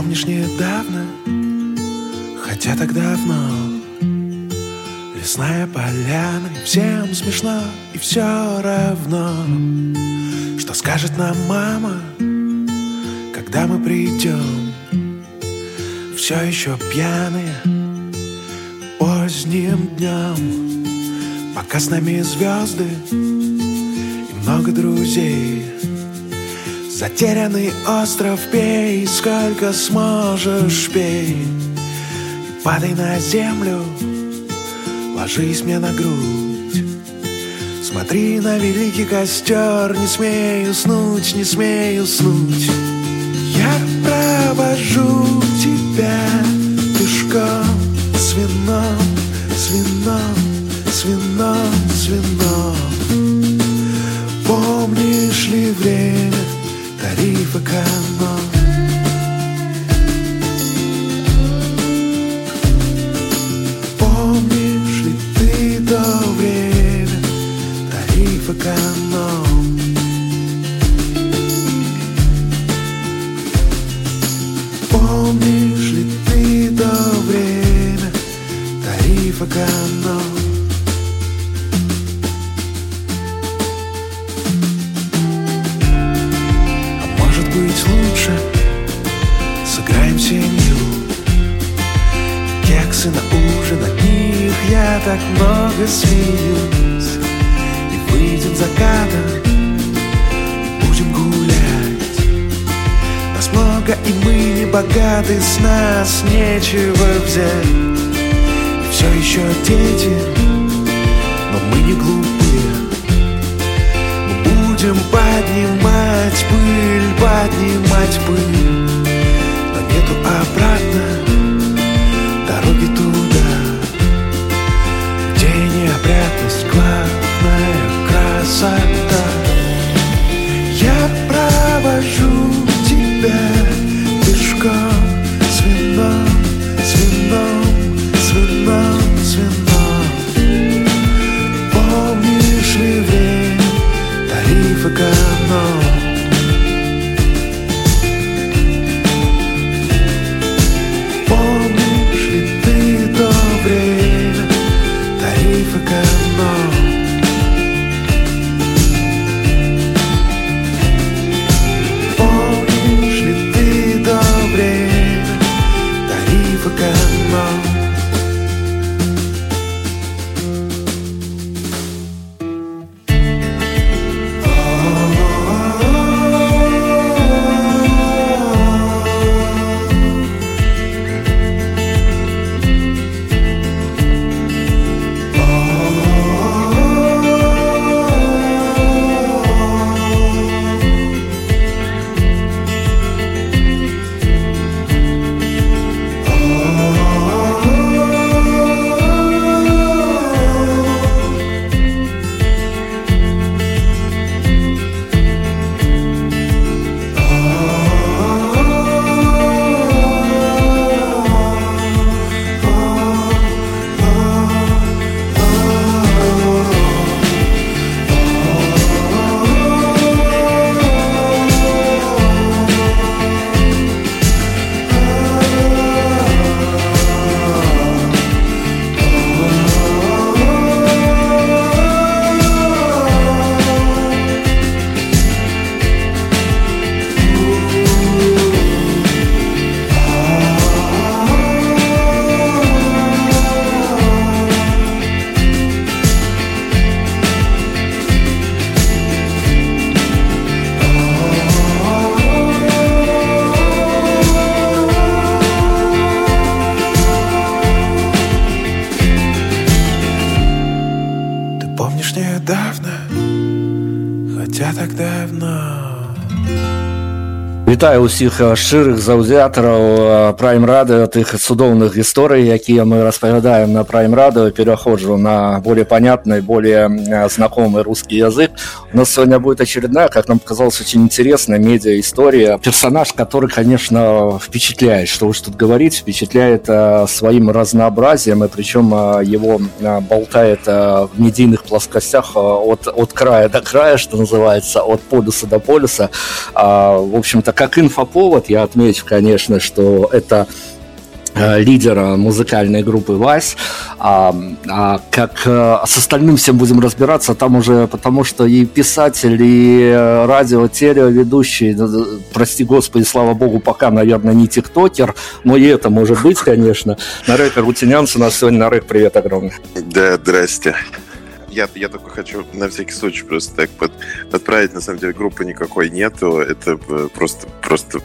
Помнишь недавно, хотя так давно. Лесная поляна, и всем смешно и все равно. Что скажет нам мама, когда мы придем Все еще пьяные поздним днем Пока с нами звезды и много друзей Затерянный остров пей, сколько сможешь пей. И падай на землю, ложись мне на грудь. Смотри на великий костер, не смей уснуть, не смей уснуть. Я провожу тебя пешком с вином, с вином, с вином, с вином Помнишь ли время, Помнишь ли ты то время, тариф эконом Помнишь ли ты то время, тариф эконом так много смеюсь. И выйдем закатом, и будем гулять. Нас много и мы не богаты, с нас нечего взять. И все еще дети, но мы не глупые. Мы будем поднимать пыль, поднимать пыль неопрятность, главная красота Вітаю ўсіх шчырых заўзятараў прайм рады тых цудоўных гісторый якія мы распавядаем на прайм радыо пераходжу на более понятный более знакомый русский язык у нас сегодня будет очередная как нам показалось очень интересная медиа история персонаж который конечно впечатляет. Что уж тут говорить впечатляет своим разнообразием и причем его болтает в медийных плоскостях от от края до края что называется от полюса до полюса. В общем-то как инфоповод я отмечу, конечно, что это э, лидера музыкальной группы Вайс. А, а как а, с остальным всем будем разбираться, там уже, потому что и писатель, и радио, телеведущий, прости господи, слава богу, пока, наверное, не тиктокер, но и это может быть, конечно. Нарек Рутинянс у нас сегодня. Нарек, привет огромный. Да, здрасте я, я только хочу на всякий случай просто так под, подправить. На самом деле группы никакой нету. Это э, просто, просто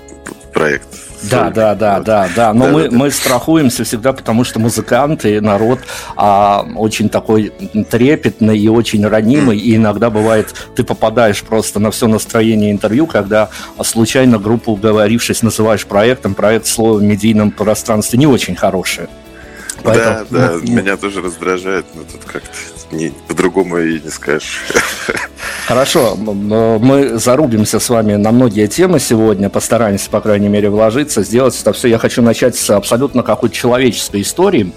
проект. Да, да, да, да, да. Но мы, мы страхуемся всегда, потому что музыканты, народ а, очень такой трепетный и очень ранимый. И иногда бывает, ты попадаешь просто на все настроение интервью, когда случайно группу, уговорившись, называешь проектом. Проект слово в медийном пространстве не очень хорошее. Поэтому, да, да, ну, меня тоже раздражает, но тут как-то по-другому и не скажешь. Хорошо, мы зарубимся с вами на многие темы сегодня, постараемся, по крайней мере, вложиться, сделать это все. Я хочу начать с абсолютно какой-то человеческой истории,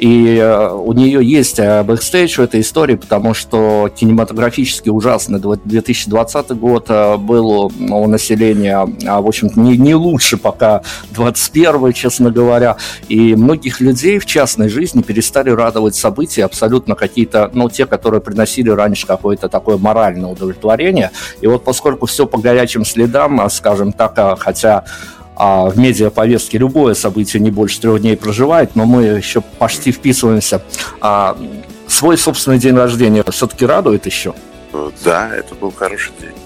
и э, у нее есть э, бэкстейдж у этой истории, потому что кинематографически ужасный 2020 год э, был у населения, а, в общем-то, не, не лучше пока 21 честно говоря, и многих людей в частной жизни перестали радовать события абсолютно какие-то ну, те, которые приносили раньше какое-то такое моральное удовлетворение. И вот поскольку все по горячим следам, а, скажем так, а, хотя а в медиаповестке любое событие не больше трех дней проживает, но мы еще почти вписываемся. А, свой собственный день рождения все-таки радует еще? Да, это был хороший день.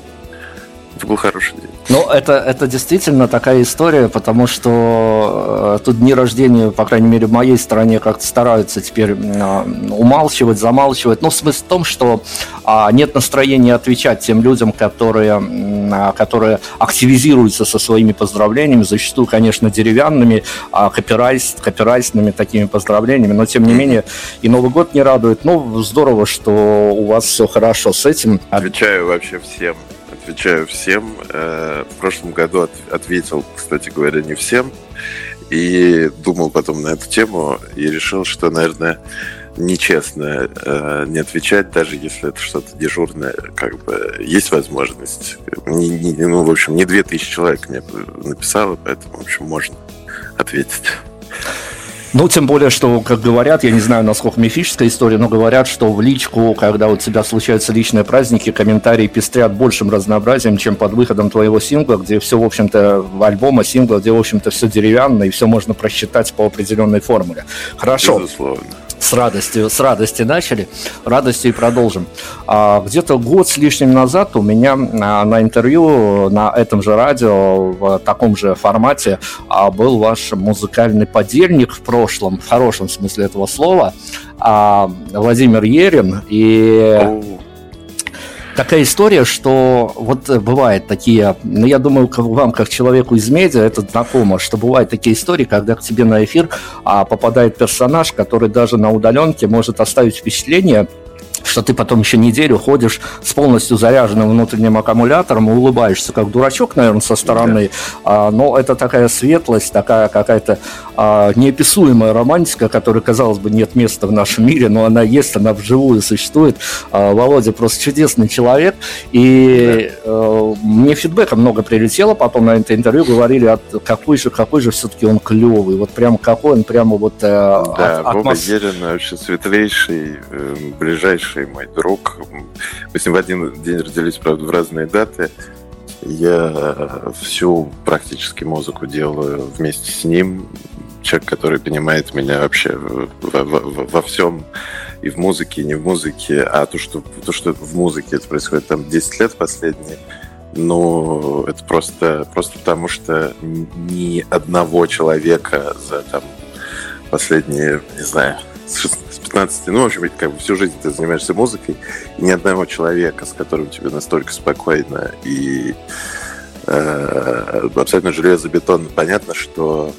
Это был хороший день. Ну, это, это действительно такая история, потому что э, тут дни рождения, по крайней мере, в моей стране как-то стараются теперь э, умалчивать, замалчивать. Ну, смысл в том, что э, нет настроения отвечать тем людям, которые, э, которые активизируются со своими поздравлениями, зачастую, конечно, деревянными, э, копирайст, копирайстными такими поздравлениями, но, тем не менее, и Новый год не радует. Ну, здорово, что у вас все хорошо с этим. Отвечаю вообще всем отвечаю всем. Э, в прошлом году от, ответил, кстати говоря, не всем. И думал потом на эту тему и решил, что, наверное, нечестно э, не отвечать, даже если это что-то дежурное, как бы есть возможность. Не, не, ну, в общем, не 2000 человек мне написало, поэтому, в общем, можно ответить. Ну, тем более, что, как говорят, я не знаю, насколько мифическая история, но говорят, что в личку, когда у тебя случаются личные праздники, комментарии пестрят большим разнообразием, чем под выходом твоего сингла, где все, в общем-то, альбома, сингла, где, в общем-то, все деревянно, и все можно просчитать по определенной формуле. Хорошо. Безусловно с радостью, с радости начали, радостью и продолжим. А, где-то год с лишним назад у меня а, на интервью на этом же радио в таком же формате а, был ваш музыкальный подельник в прошлом, в хорошем смысле этого слова, а, Владимир Ерин. И такая история, что вот бывает такие, ну, я думаю, вам, как человеку из медиа, это знакомо, что бывают такие истории, когда к тебе на эфир а, попадает персонаж, который даже на удаленке может оставить впечатление, что ты потом еще неделю ходишь с полностью заряженным внутренним аккумулятором и улыбаешься, как дурачок, наверное, со стороны. Да. А, но это такая светлость, такая какая-то а, неописуемая романтика, которой, казалось бы, нет места в нашем мире, но она есть, она вживую существует. А, Володя просто чудесный человек. И да. а, мне фидбэка много прилетело потом на это интервью, говорили, от, какой же, какой же все-таки он клевый. Вот прямо какой он, прямо вот... Э, да, от, Вова атмос... Ерин вообще светлейший, э, ближайший хороший мой друг. Мы с ним в один день родились, правда, в разные даты. Я всю практически музыку делаю вместе с ним. Человек, который понимает меня вообще во, во, во всем, и в музыке, и не в музыке. А то, что, то, что в музыке это происходит там 10 лет последние, ну, это просто, просто потому, что ни одного человека за там последние, не знаю, 15, ну, в общем, как бы всю жизнь ты занимаешься музыкой, и ни одного человека, с которым тебе настолько спокойно и э, абсолютно железобетонно понятно, что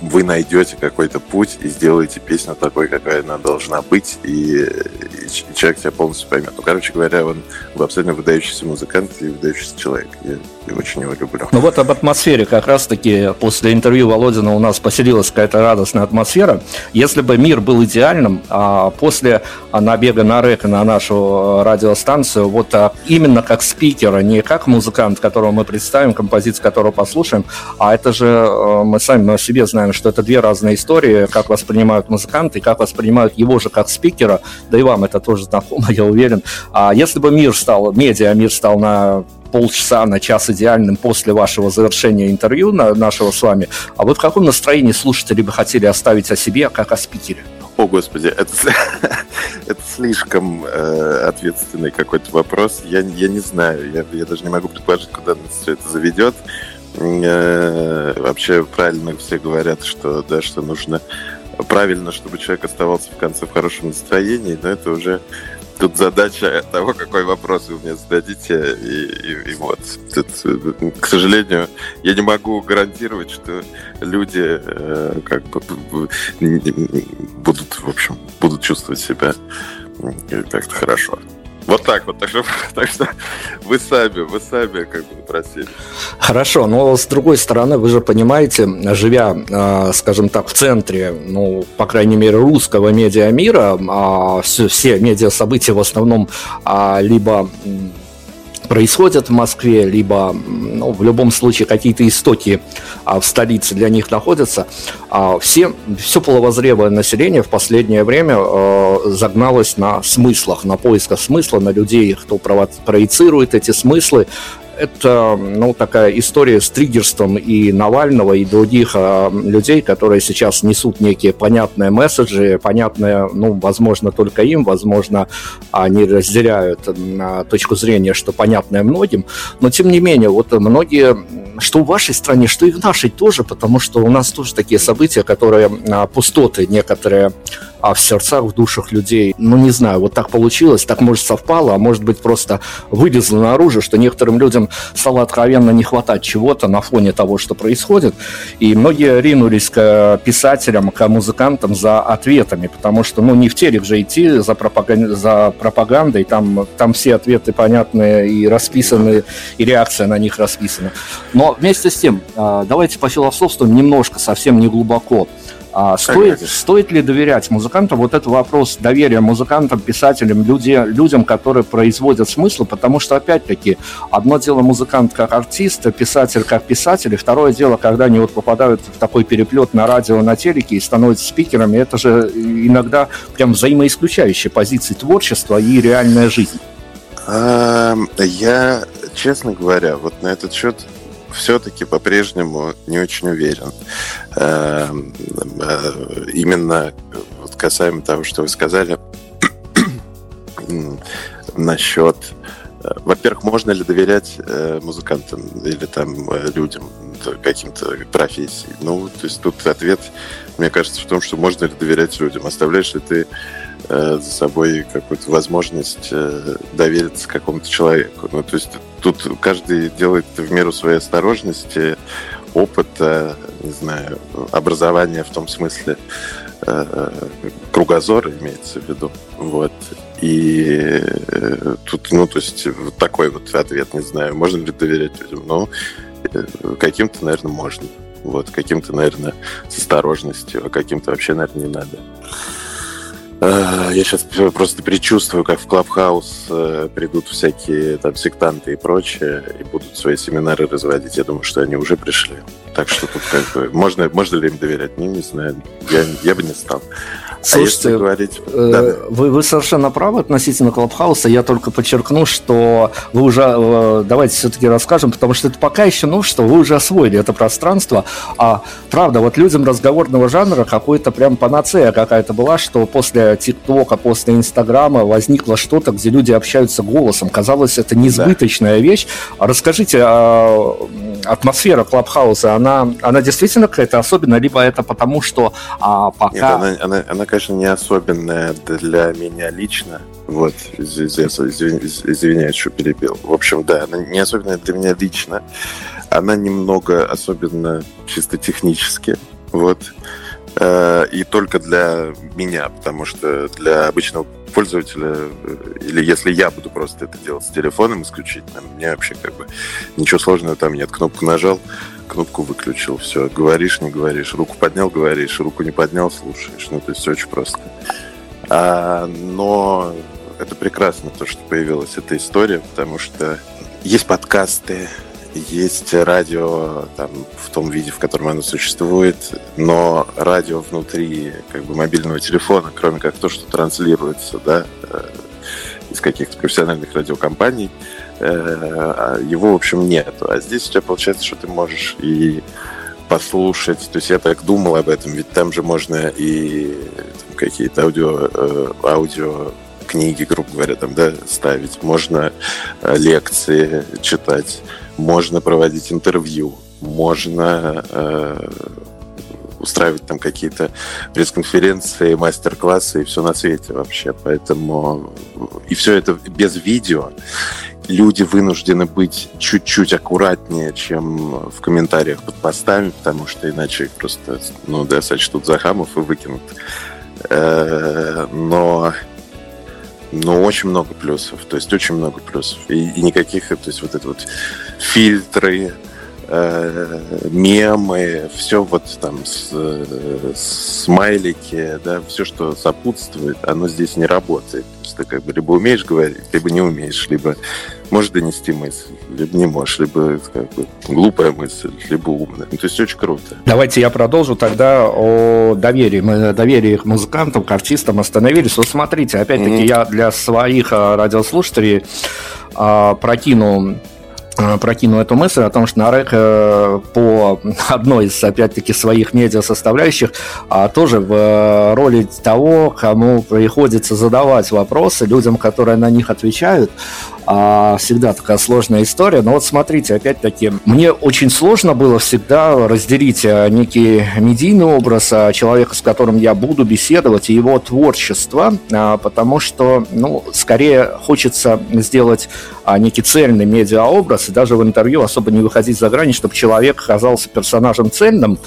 вы найдете какой-то путь и сделаете песню такой, какая она должна быть, и, и человек тебя полностью поймет. Ну, короче говоря, он вы абсолютно выдающийся музыкант и выдающийся человек. Я, я очень его люблю. Ну вот об атмосфере как раз-таки после интервью Володина у нас поселилась какая-то радостная атмосфера. Если бы мир был идеальным, а после набега на рэк на нашу радиостанцию, вот а, именно как спикера, не как музыкант, которого мы представим, композицию которого послушаем, а это же э, мы сами о себе знаем, что это две разные истории, как воспринимают музыканты, как воспринимают его же как спикера, да и вам это тоже знакомо, я уверен. А если бы мир стал, медиа мир стал на полчаса на час идеальным после вашего завершения интервью на, нашего с вами, а вы в каком настроении слушатели бы хотели оставить о себе, как о спикере? О, Господи, это, это слишком э, ответственный какой-то вопрос. Я, я не знаю, я, я даже не могу предположить, куда нас все это заведет. Э, вообще правильно все говорят, что да, что нужно правильно, чтобы человек оставался в конце в хорошем настроении, но это уже тут задача того, какой вопрос вы мне зададите, и, и, и вот. Тут, к сожалению, я не могу гарантировать, что люди э, как бы будут, в общем, будут чувствовать себя как-то хорошо. Вот так вот. Так что, так что вы сами, вы сами как бы просили. Хорошо, но с другой стороны, вы же понимаете, живя, а, скажем так, в центре, ну, по крайней мере, русского медиамира, а, все медиа-события в основном а, либо происходят в Москве, либо ну, в любом случае какие-то истоки а, в столице для них находятся, а, все, все половозрелое население в последнее время а, загналось на смыслах, на поисках смысла, на людей, кто проецирует эти смыслы, это ну, такая история с триггерством и Навального, и других э, людей, которые сейчас несут некие понятные месседжи, понятные, ну, возможно, только им, возможно, они разделяют э, точку зрения, что понятное многим, но тем не менее, вот многие, что в вашей стране, что и в нашей тоже, потому что у нас тоже такие события, которые э, пустоты некоторые а в сердцах, в душах людей. Ну, не знаю, вот так получилось, так, может, совпало, а может быть, просто вылезло наружу, что некоторым людям стало откровенно не хватать чего-то на фоне того, что происходит. И многие ринулись к писателям, к музыкантам за ответами, потому что, ну, не в телек же идти за, пропаган... за пропагандой, там, там все ответы понятные и расписаны, и реакция на них расписана. Но вместе с тем, а, давайте пофилософствуем немножко, совсем не глубоко. А стоит, стоит ли доверять музыкантам? Вот это вопрос доверия музыкантам, писателям, люди, людям, которые производят смысл, потому что, опять-таки, одно дело музыкант как артист, писатель как писатель, и второе дело, когда они вот попадают в такой переплет на радио, на телеке и становятся спикерами, это же иногда прям взаимоисключающие позиции творчества и реальная жизнь. Я, честно говоря, вот на этот счет все-таки по-прежнему не очень уверен. Эм, э, именно касаемо того, что вы сказали насчет э, во-первых, можно ли доверять э, музыкантам или там людям, каким-то профессиям? Ну, то есть тут ответ, мне кажется, в том, что можно ли доверять людям. Оставляешь ли ты за собой какую-то возможность довериться какому-то человеку? Ну, то есть тут каждый делает в меру своей осторожности, опыта, не знаю, образования в том смысле, э, кругозора имеется в виду. Вот. И э, тут, ну, то есть, вот такой вот ответ, не знаю, можно ли доверять людям. Ну, э, каким-то, наверное, можно. Вот, каким-то, наверное, с осторожностью, а каким-то вообще, наверное, не надо. Э, я сейчас просто предчувствую, как в Клабхаус э, придут всякие там сектанты и прочее, и будут свои семинары разводить. Я думаю, что они уже пришли. Так что тут как бы... Можно, можно ли им доверять? Не, не знаю. Я, я бы не стал. Слушайте, а говорить... э, да. вы, вы совершенно правы относительно Клабхауса. Я только подчеркну, что вы уже, э, давайте все-таки расскажем, потому что это пока еще, ну что, вы уже освоили это пространство. А правда, вот людям разговорного жанра какой-то прям панацея какая-то была, что после ТикТока, после Инстаграма возникло что-то, где люди общаются голосом. Казалось, это несбыточная да. вещь. А расскажите, а атмосфера Клабхауса, она, она действительно какая-то особенная, либо это потому, что а, пока... Нет, она, она, она, конечно, не особенная для меня лично. Вот, извиняюсь, что перебил. В общем, да, она не особенная для меня лично. Она немного особенно чисто технически. Вот. Э, и только для меня, потому что для обычного пользователя, э, или если я буду просто это делать с телефоном исключительно, мне вообще как бы ничего сложного там нет. Кнопку нажал, кнопку выключил, все. Говоришь, не говоришь. Руку поднял, говоришь. Руку не поднял, слушаешь. Ну, то есть все очень просто. А, но это прекрасно, то, что появилась эта история, потому что есть подкасты, есть радио там, в том виде, в котором оно существует, но радио внутри как бы, мобильного телефона, кроме как то, что транслируется да, э, из каких-то профессиональных радиокомпаний, э, а его, в общем, нет. А здесь у тебя получается, что ты можешь и послушать. То есть я так думал об этом, ведь там же можно и какие-то аудио, э, аудио книги, грубо говоря, там, да, ставить, можно лекции читать, можно проводить интервью, можно э, устраивать там какие-то пресс-конференции, мастер-классы и все на свете вообще. Поэтому и все это без видео. Люди вынуждены быть чуть-чуть аккуратнее, чем в комментариях под постами, потому что иначе их просто, ну, да, сочтут за хамов и выкинут. Э, но но очень много плюсов, то есть очень много плюсов. И, и никаких, то есть вот это вот фильтры, э, мемы, все вот там с, э, смайлики, да, все, что сопутствует, оно здесь не работает. То есть ты как бы либо умеешь говорить, либо не умеешь, либо можешь донести мысль, либо не можешь, либо как бы глупая мысль, либо умная. Ну, то есть очень круто. Давайте я продолжу тогда о доверии. Мы доверие к музыкантам, к артистам остановились. Вот смотрите, опять-таки mm-hmm. я для своих а, радиослушателей а, прокину Э, прокинул эту мысль о том, что Нарек э, по одной из, опять-таки, своих медиа составляющих а, тоже в э, роли того, кому приходится задавать вопросы людям, которые на них отвечают, а, всегда такая сложная история. Но вот смотрите, опять-таки, мне очень сложно было всегда разделить некий медийный образ человека, с которым я буду беседовать, и его творчество, а, потому что, ну, скорее хочется сделать некий цельный медиаобраз, и даже в интервью особо не выходить за грани, чтобы человек оказался персонажем цельным.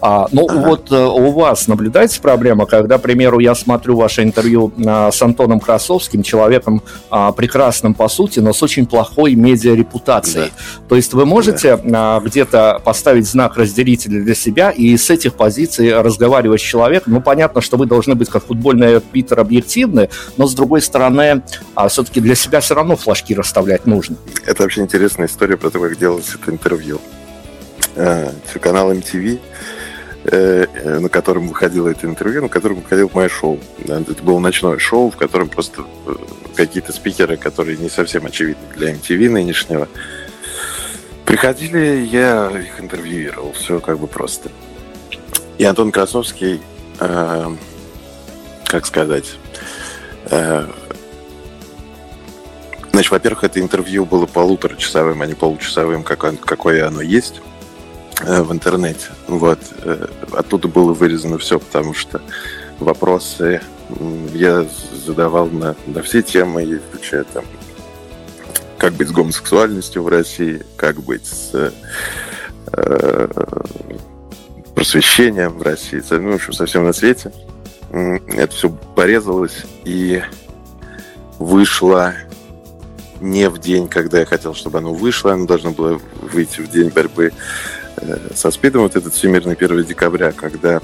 А, ну, ага. вот э, у вас наблюдается проблема, когда, к примеру, я смотрю ваше интервью а, с Антоном Красовским, человеком а, прекрасным по сути, но с очень плохой медиарепутацией. Да. То есть вы можете да. где-то поставить знак разделителя для себя и с этих позиций разговаривать с человеком. Ну, понятно, что вы должны быть как футбольный арбитр объективны, но с другой стороны, все-таки для себя все равно флажки расставлять нужно. Это вообще интересная история про то, как делалось это интервью. Э, канал MTV, на котором выходило это интервью, на котором выходило мое шоу. Это было ночное шоу, в котором просто какие-то спикеры, которые не совсем очевидны для MTV нынешнего, приходили, я их интервьюировал. Все как бы просто. И Антон Красовский, э, как сказать, э, Значит, во-первых, это интервью было полуторачасовым, а не получасовым, как он, какое оно есть э, в интернете. Вот. Э, оттуда было вырезано все, потому что вопросы я задавал на, на все темы, включая там, как быть с гомосексуальностью в России, как быть с э, просвещением в России, ну, в общем, совсем на свете. Это все порезалось и вышло не в день, когда я хотел, чтобы оно вышло, оно должно было выйти в день борьбы э, со СПИДом, вот этот Всемирный 1 декабря, когда,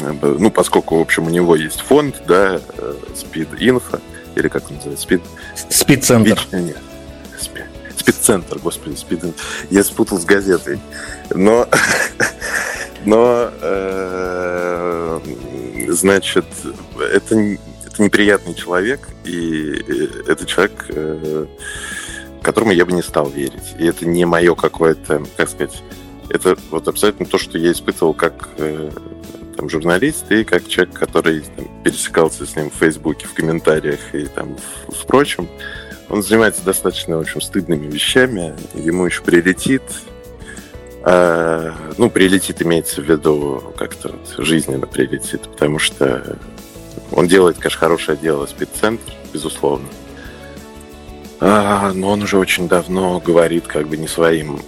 э, ну, поскольку, в общем, у него есть фонд, да, э, СПИД Инфо, или как он называется, СПИД... СПИД-центр. Нет, СПИД-центр, господи, СПИД... Я спутал с газетой. Но, но э, значит, это это неприятный человек, и это человек, э, которому я бы не стал верить. И это не мое какое-то, как сказать, это вот абсолютно то, что я испытывал как э, там, журналист и как человек, который там, пересекался с ним в Фейсбуке, в комментариях и там впрочем. Он занимается достаточно, в общем, стыдными вещами. Ему еще прилетит. Э, ну, прилетит имеется в виду как-то вот жизненно прилетит, потому что он делает, конечно, хорошее дело, спеццентр, безусловно. А, но он уже очень давно говорит как бы не своим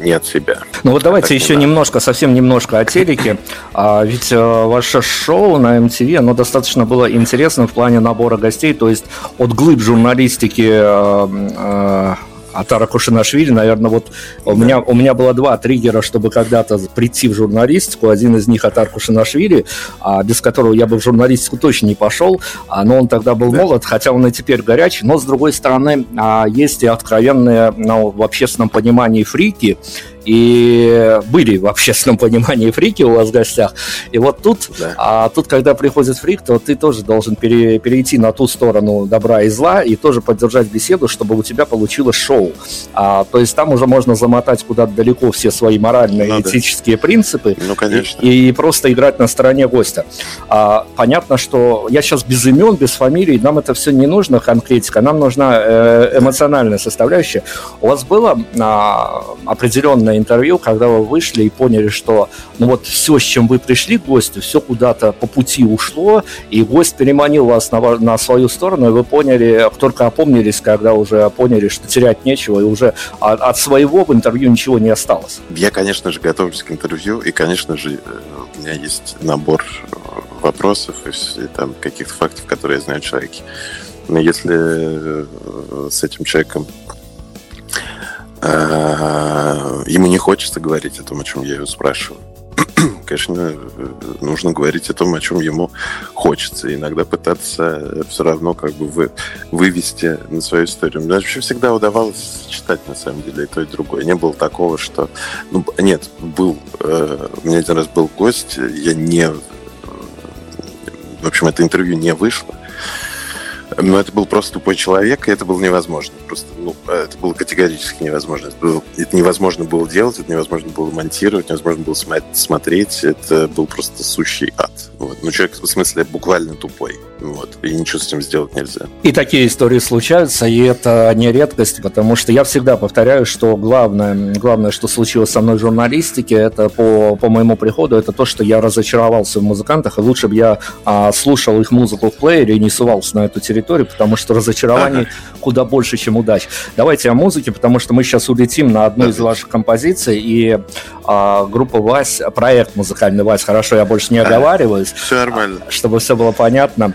не, от себя. Ну вот давайте еще не немножко, совсем немножко о телеке. А, ведь а, ваше шоу на MTV, оно достаточно было интересным в плане набора гостей, то есть от глыб журналистики а, а, Атара Кушинашвили, наверное, вот у меня, у меня было два триггера, чтобы когда-то прийти в журналистику. Один из них Атар Кушинашвили, а, без которого я бы в журналистику точно не пошел, а, но он тогда был да. молод, хотя он и теперь горячий. Но, с другой стороны, а, есть и откровенные ну, в общественном понимании фрики, и были в общественном понимании фрики у вас в гостях. И вот тут, да. а тут, когда приходит фрик, то ты тоже должен пере, перейти на ту сторону добра и зла и тоже поддержать беседу, чтобы у тебя получилось шоу. А, то есть там уже можно замотать куда-то далеко все свои моральные, Надо. этические принципы. Ну, конечно. И, и просто играть на стороне гостя. А, понятно, что я сейчас без имен, без фамилий, нам это все не нужно, конкретика, нам нужна э, эмоциональная составляющая. У вас было а, определенное интервью, когда вы вышли и поняли, что ну вот все, с чем вы пришли к гостю, все куда-то по пути ушло, и гость переманил вас на, на свою сторону, и вы поняли, только опомнились, когда уже поняли, что терять нечего, и уже от, от своего в интервью ничего не осталось. Я, конечно же, готовлюсь к интервью, и, конечно же, э, у меня есть набор э, вопросов и там каких-то фактов, которые я знаю о человеке. Но если э, с этим человеком ему не хочется говорить о том, о чем я его спрашиваю. Конечно, нужно говорить о том, о чем ему хочется. Иногда пытаться все равно как бы вы, вывести на свою историю. Мне вообще всегда удавалось читать, на самом деле, и то, и другое. Не было такого, что... Ну, нет, был... Э, у меня один раз был гость, я не... В общем, это интервью не вышло. Но это был просто тупой человек, и это было невозможно. Просто, ну, это было категорически невозможно. Это, было, это невозможно было делать, это невозможно было монтировать, невозможно было смотреть. Это был просто сущий ад. Вот. Ну, человек, в смысле, буквально тупой. Вот. И ничего с этим сделать нельзя. И такие истории случаются, и это не редкость, потому что я всегда повторяю, что главное, главное что случилось со мной в журналистике, это по, по моему приходу, это то, что я разочаровался в музыкантах, и лучше бы я а, слушал их музыку в плеере и не сувался на эту территорию, потому что разочарований ага. куда больше, чем удач. Давайте о музыке, потому что мы сейчас улетим на одну из ваших композиций, и а, группа Вась, проект музыкальный Вась, хорошо, я больше не оговариваюсь. Все нормально. Чтобы все было понятно.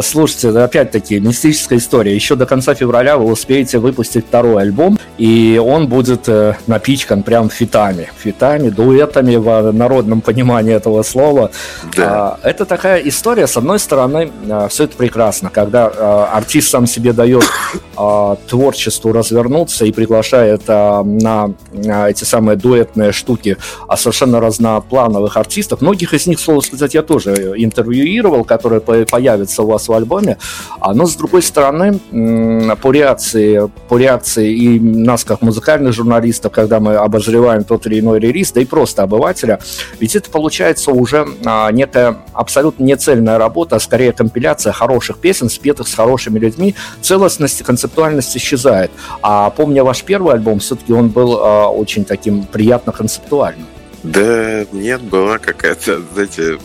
Слушайте, опять-таки, мистическая история. Еще до конца февраля вы успеете выпустить второй альбом, и он будет э, напичкан прям фитами. Фитами, дуэтами в народном понимании этого слова. Да. А, это такая история, с одной стороны, а, все это прекрасно, когда а, артист сам себе дает а, творчеству развернуться и приглашает а, на а, эти самые дуэтные штуки а совершенно разноплановых артистов. Многих из них, слово сказать, я тоже интервьюировал, которые появятся у вас в альбоме. А, но, с другой стороны, по реакции, по реакции и нас, как музыкальных журналистов, когда мы обозреваем тот или иной релиз, да и просто обывателя, ведь это получается уже а, некая абсолютно нецельная работа, а скорее компиляция хороших песен, спетых с хорошими людьми. Целостность концептуальность исчезает. А помня ваш первый альбом, все-таки он был а, очень таким приятно концептуальным. Да нет, была какая-то, знаете,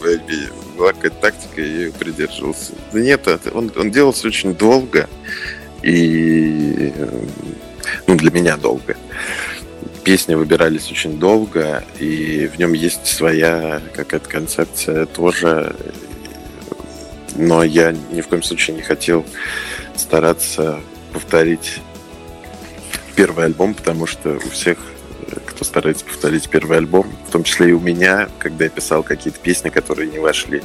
была какая-то тактика, я ее придерживался. Да нет, он, он делался очень долго, и ну, для меня долго. Песни выбирались очень долго, и в нем есть своя какая-то концепция тоже. Но я ни в коем случае не хотел стараться повторить первый альбом, потому что у всех кто повторить первый альбом, в том числе и у меня, когда я писал какие-то песни, которые не вошли,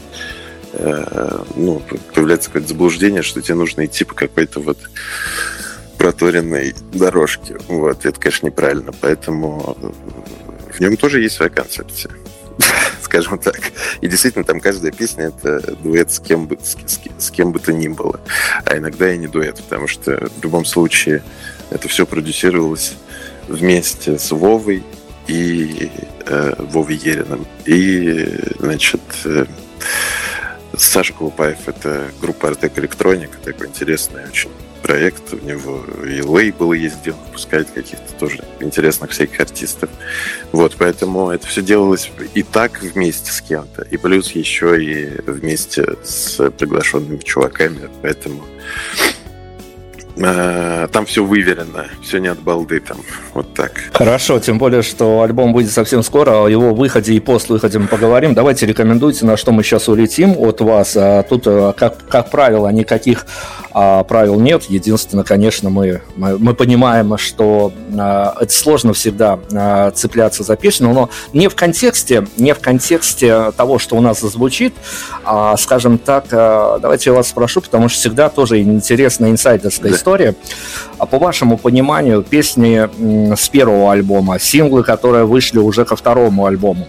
э, ну, появляется какое-то заблуждение, что тебе нужно идти по какой-то вот проторенной дорожке. Вот, это, конечно, неправильно, поэтому в нем тоже есть своя концепция скажем так. И действительно, там каждая песня это дуэт с кем бы, с, с, с кем бы то ни было. А иногда и не дуэт, потому что в любом случае это все продюсировалось вместе с Вовой и э, Вовой Ериным. И, значит, э, Саша Колупаев — это группа Артек Электроника, такой интересный очень проект. У него и лейблы есть, где он выпускает каких-то тоже интересных всяких артистов. Вот, поэтому это все делалось и так вместе с кем-то, и плюс еще и вместе с приглашенными чуваками. Поэтому там все выверено, все не от балды там, вот так. Хорошо, тем более, что альбом выйдет совсем скоро, о его выходе и пост выходе мы поговорим. Давайте рекомендуйте, на что мы сейчас улетим от вас. А тут, э, как, как правило, никаких а, правил нет. Единственное, конечно, мы, мы, мы понимаем, что а, это сложно всегда а, цепляться за песню, но не в контексте, не в контексте того, что у нас зазвучит, а, скажем так, а, давайте я вас спрошу, потому что всегда тоже интересная инсайдерская да история. А по вашему пониманию, песни с первого альбома, синглы, которые вышли уже ко второму альбому,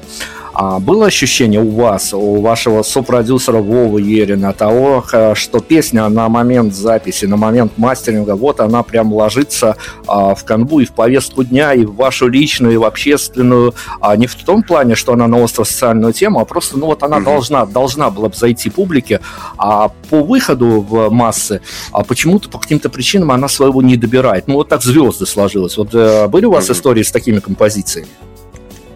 а было ощущение у вас, у вашего сопродюсера Вовы Ерина того, что песня на момент записи, на момент мастеринга, вот она прям ложится а, в канву и в повестку дня, и в вашу личную, и в общественную, а не в том плане, что она на остро-социальную тему, а просто, ну вот она mm-hmm. должна, должна была бы зайти публике, а по выходу в массы, а почему-то по каким-то причинам она своего не добирает. Ну вот так звезды сложилось. Вот э, были у вас mm-hmm. истории с такими композициями?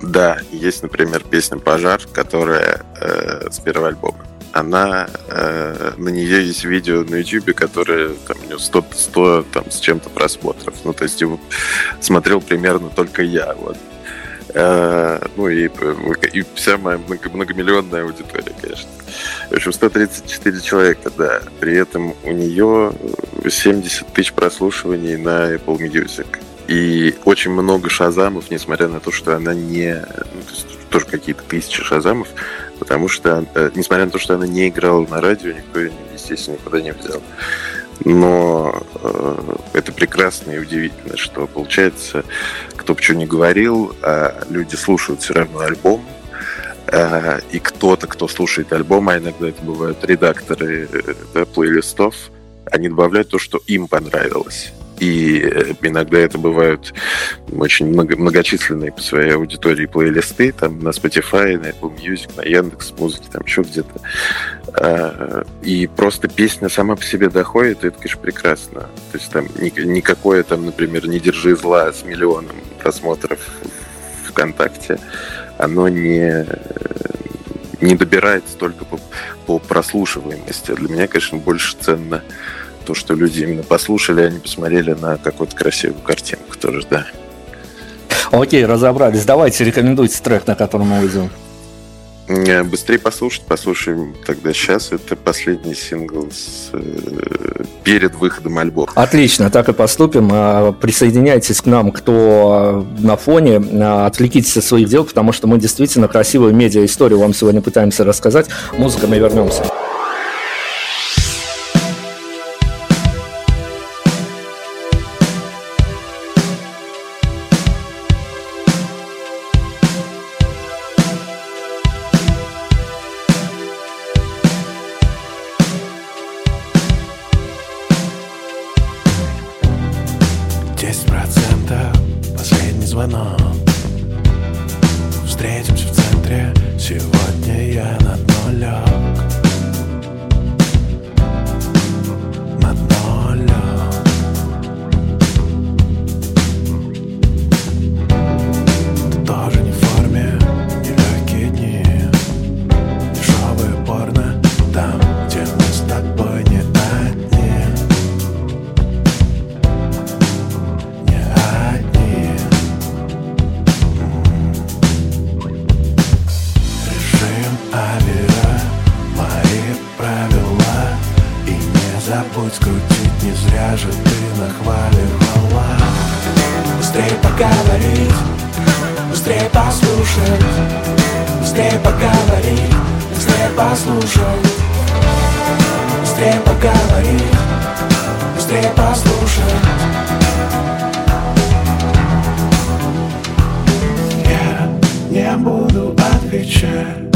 Да, есть, например, песня «Пожар», которая э, с первого альбома. Она, э, на нее есть видео на YouTube, которое там, у нее 100, 100 там, с чем-то просмотров. Ну, то есть его смотрел примерно только я. Вот. Э, ну и, и вся моя много, многомиллионная аудитория, конечно. В общем, 134 человека, да. При этом у нее 70 тысяч прослушиваний на Apple Music. И очень много шазамов, несмотря на то, что она не... Ну, то есть тоже какие-то тысячи шазамов, потому что, э, несмотря на то, что она не играла на радио, никто ее, естественно, никуда не взял. Но э, это прекрасно и удивительно, что получается, кто бы что ни говорил, а люди слушают все равно альбом, э, и кто-то, кто слушает альбом, а иногда это бывают редакторы э, да, плейлистов, они добавляют то, что им понравилось. И э, иногда это бывают очень много, многочисленные по своей аудитории плейлисты, там на Spotify, на Apple Music, на Яндекс Музыке, там еще где-то. А, и просто песня сама по себе доходит, и это, конечно, прекрасно. То есть там никакое там, например, «Не держи зла» с миллионом просмотров ВКонтакте, оно не не добирается только по, по прослушиваемости. Для меня, конечно, больше ценно то, что люди именно послушали, они посмотрели на какую-то красивую картинку тоже, да. Окей, разобрались. Давайте рекомендуйте трек, на котором мы уйдем. Э, быстрее послушать, послушаем тогда сейчас. Это последний сингл с, э, перед выходом альбома. Отлично, так и поступим. А, присоединяйтесь к нам, кто на фоне, отвлекитесь от своих дел, потому что мы действительно красивую медиа-историю вам сегодня пытаемся рассказать. Музыка, мы вернемся. Быстрее поговори, быстрее послушай. Я не буду отвечать.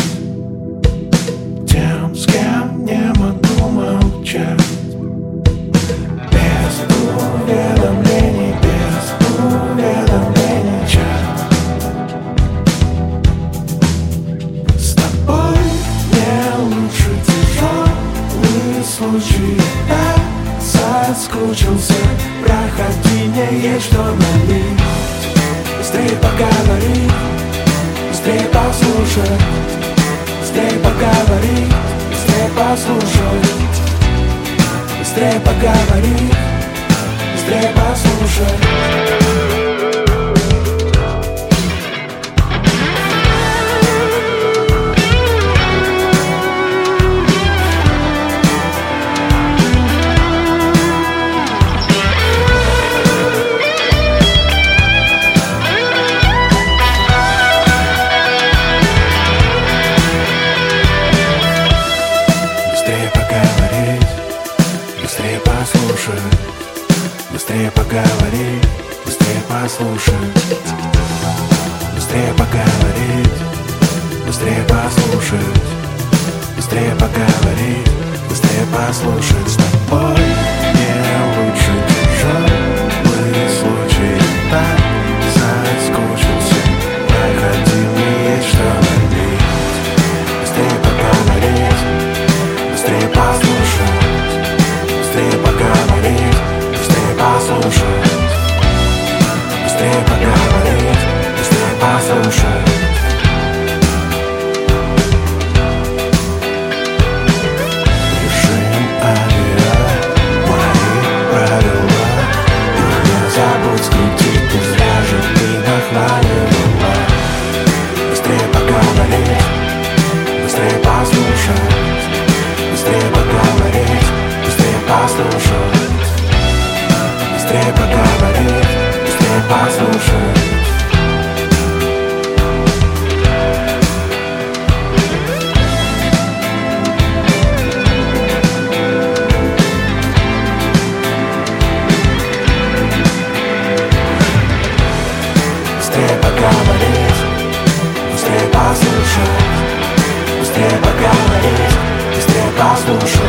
Быстрее поговорить, быстрее послушать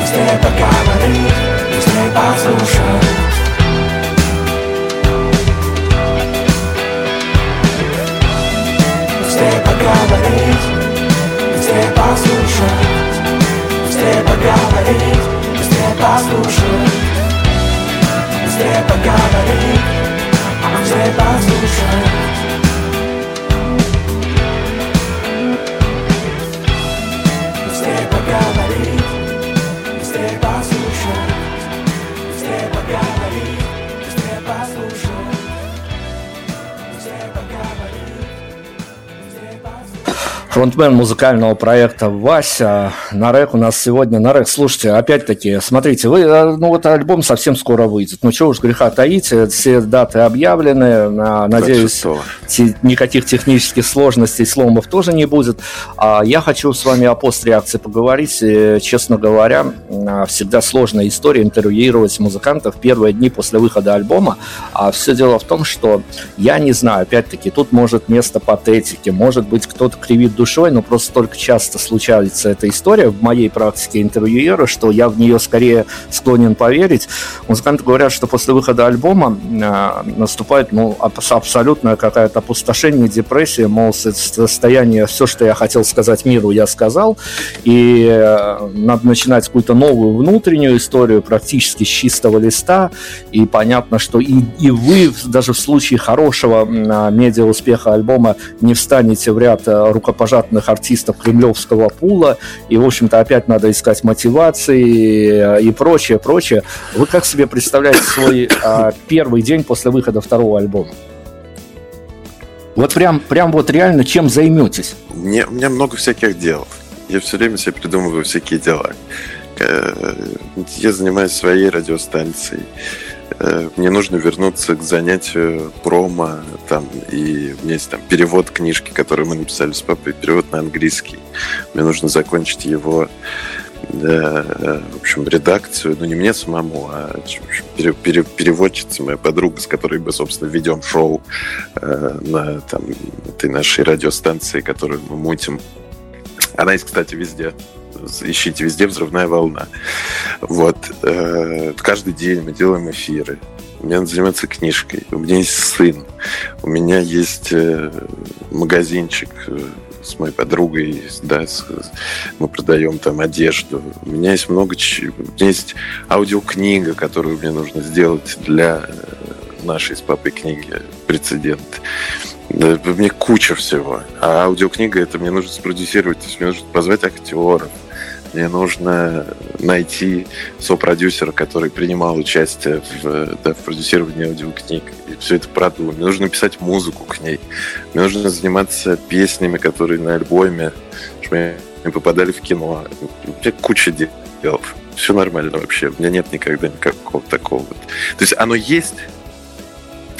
Быстрее поговорить, быстрее послушать Быстрее поговорить, быстрее послушать Быстрее поговорить, быстрее послушать Быстрее поговорить, быстрее послушать фронтмен музыкального проекта Вася. Нарек у нас сегодня. Нарек, слушайте, опять-таки, смотрите, вы, э, ну вот альбом совсем скоро выйдет. Ну чего уж греха таить, э, все даты объявлены. Надеюсь, те, никаких технических сложностей, сломов тоже не будет. А я хочу с вами о постреакции поговорить. И, честно говоря, всегда сложная история интервьюировать музыкантов первые дни после выхода альбома. А все дело в том, что я не знаю, опять-таки, тут может место патетики, может быть, кто-то кривит душу душой, но просто столько часто случается эта история в моей практике интервьюера, что я в нее скорее склонен поверить. Музыканты говорят, что после выхода альбома э, наступает ну, абсолютная какая-то опустошение, депрессия, мол, состояние, все, что я хотел сказать миру, я сказал, и э, надо начинать какую-то новую внутреннюю историю практически с чистого листа, и понятно, что и, и вы даже в случае хорошего э, медиа успеха альбома не встанете в ряд э, рукопожатных штатных артистов кремлевского пула, и, в общем-то, опять надо искать мотивации и прочее, прочее. Вы как себе представляете свой а, первый день после выхода второго альбома? Вот прям, прям вот реально чем займетесь? Мне, у меня много всяких дел. Я все время себе придумываю всякие дела. Э, я занимаюсь своей радиостанцией. Э, мне нужно вернуться к занятию промо, там, и у меня есть там перевод книжки, которую мы написали с папой, перевод на английский. Мне нужно закончить его да, э, в общем, редакцию, ну не мне самому, а пере, пере, переводчица, моя подруга, с которой мы, собственно, ведем шоу э, на там, этой нашей радиостанции, которую мы мутим. Она есть, кстати, везде ищите везде взрывная волна. Вот. Э, каждый день мы делаем эфиры. Меня надо заниматься книжкой. У меня есть сын. У меня есть э, магазинчик э, с моей подругой, да, с, мы продаем там одежду. У меня есть много, у меня есть аудиокнига, которую мне нужно сделать для нашей с папой книги «Прецедент». мне куча всего. А аудиокнига это мне нужно спродюсировать, то есть мне нужно позвать актеров, мне нужно найти сопродюсера, который принимал участие в, да, в продюсировании аудиокниг. И все это продумать. Мне нужно написать музыку к ней. Мне нужно заниматься песнями, которые на альбоме, чтобы попадали в кино. У меня куча дел. Все нормально вообще. У меня нет никогда никакого такого. То есть оно есть,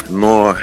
но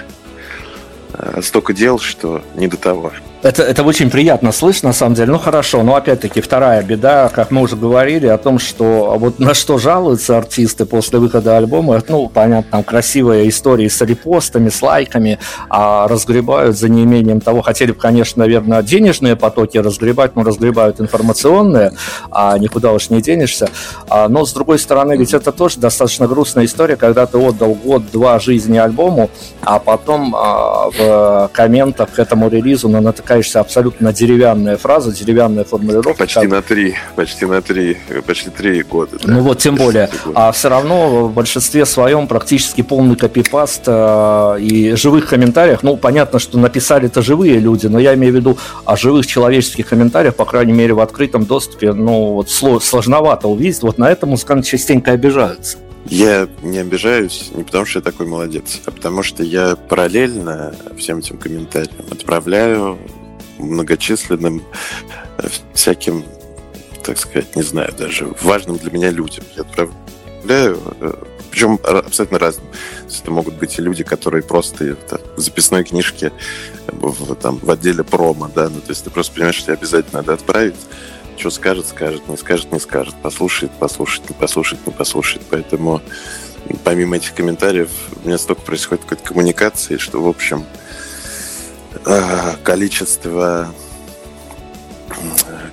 э, столько дел, что не до того. Это, это очень приятно слышать, на самом деле. Ну, хорошо, но опять-таки вторая беда, как мы уже говорили, о том, что вот на что жалуются артисты после выхода альбома, ну, понятно, там красивые истории с репостами, с лайками, а разгребают за неимением того, хотели бы, конечно, наверное, денежные потоки разгребать, но разгребают информационные, а никуда уж не денешься. А, но, с другой стороны, ведь это тоже достаточно грустная история, когда ты отдал год-два жизни альбому, а потом а, в комментах к этому релизу на натыкаешься натыкаешься абсолютно на деревянная фраза, деревянная формулировка. Почти как... на три, почти на три, почти три года. Да. Ну вот, тем более. А все равно в большинстве своем практически полный копипаст э, и живых комментариях. Ну, понятно, что написали это живые люди, но я имею в виду о живых человеческих комментариях, по крайней мере, в открытом доступе, ну, вот сложновато увидеть. Вот на это музыканты частенько обижаются. Я не обижаюсь не потому, что я такой молодец, а потому что я параллельно всем этим комментариям отправляю многочисленным э, всяким, так сказать, не знаю даже, важным для меня людям. Я отправляю, э, причем абсолютно разным. Это могут быть и люди, которые просто это, в записной книжке в, там, в отделе промо, да, ну, то есть ты просто понимаешь, что тебе обязательно надо отправить, что скажет, скажет, не скажет, не скажет, послушает, послушает, не послушает, не послушает. Поэтому помимо этих комментариев у меня столько происходит какой-то коммуникации, что, в общем, количество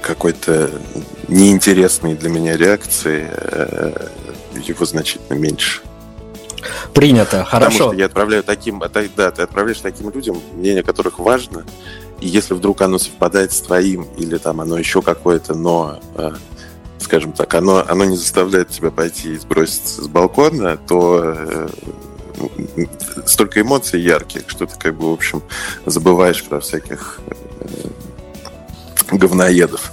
какой-то неинтересной для меня реакции э, его значительно меньше. Принято, хорошо. Потому что я отправляю таким, да, ты отправляешь таким людям, мнение которых важно, и если вдруг оно совпадает с твоим, или там оно еще какое-то, но, э, скажем так, оно, оно не заставляет тебя пойти и сброситься с балкона, то э, столько эмоций ярких, что ты как бы, в общем, забываешь про всяких э, говноедов.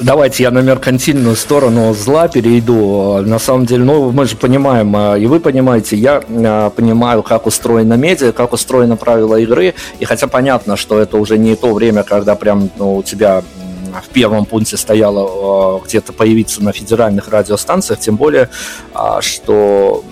Давайте я на меркантильную сторону зла перейду. На самом деле, ну, мы же понимаем, э, и вы понимаете, я э, понимаю, как устроена медиа, как устроено правила игры, и хотя понятно, что это уже не то время, когда прям ну, у тебя в первом пункте стояло где-то появиться на федеральных радиостанциях, тем более, что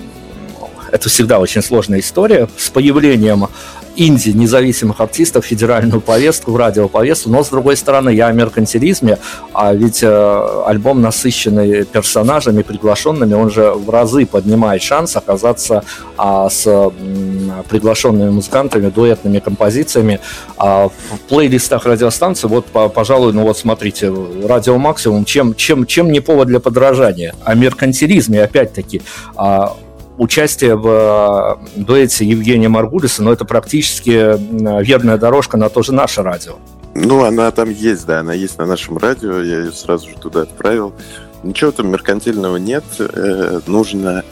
это всегда очень сложная история с появлением инди независимых артистов федеральную повестку, в радиоповестку, но с другой стороны, я о меркантилизме, а ведь э, альбом насыщенный персонажами, приглашенными, он же в разы поднимает шанс оказаться а, с м, приглашенными музыкантами, дуэтными композициями а, в плейлистах радиостанции. Вот, по, пожалуй, ну вот смотрите, радио максимум, чем, чем, чем не повод для подражания. О меркантилизме, опять-таки, а, участие в э, дуэте Евгения Маргулиса, но это практически э, верная дорожка на то же наше радио. Ну, она там есть, да, она есть на нашем радио, я ее сразу же туда отправил. Ничего там меркантильного нет, э, нужно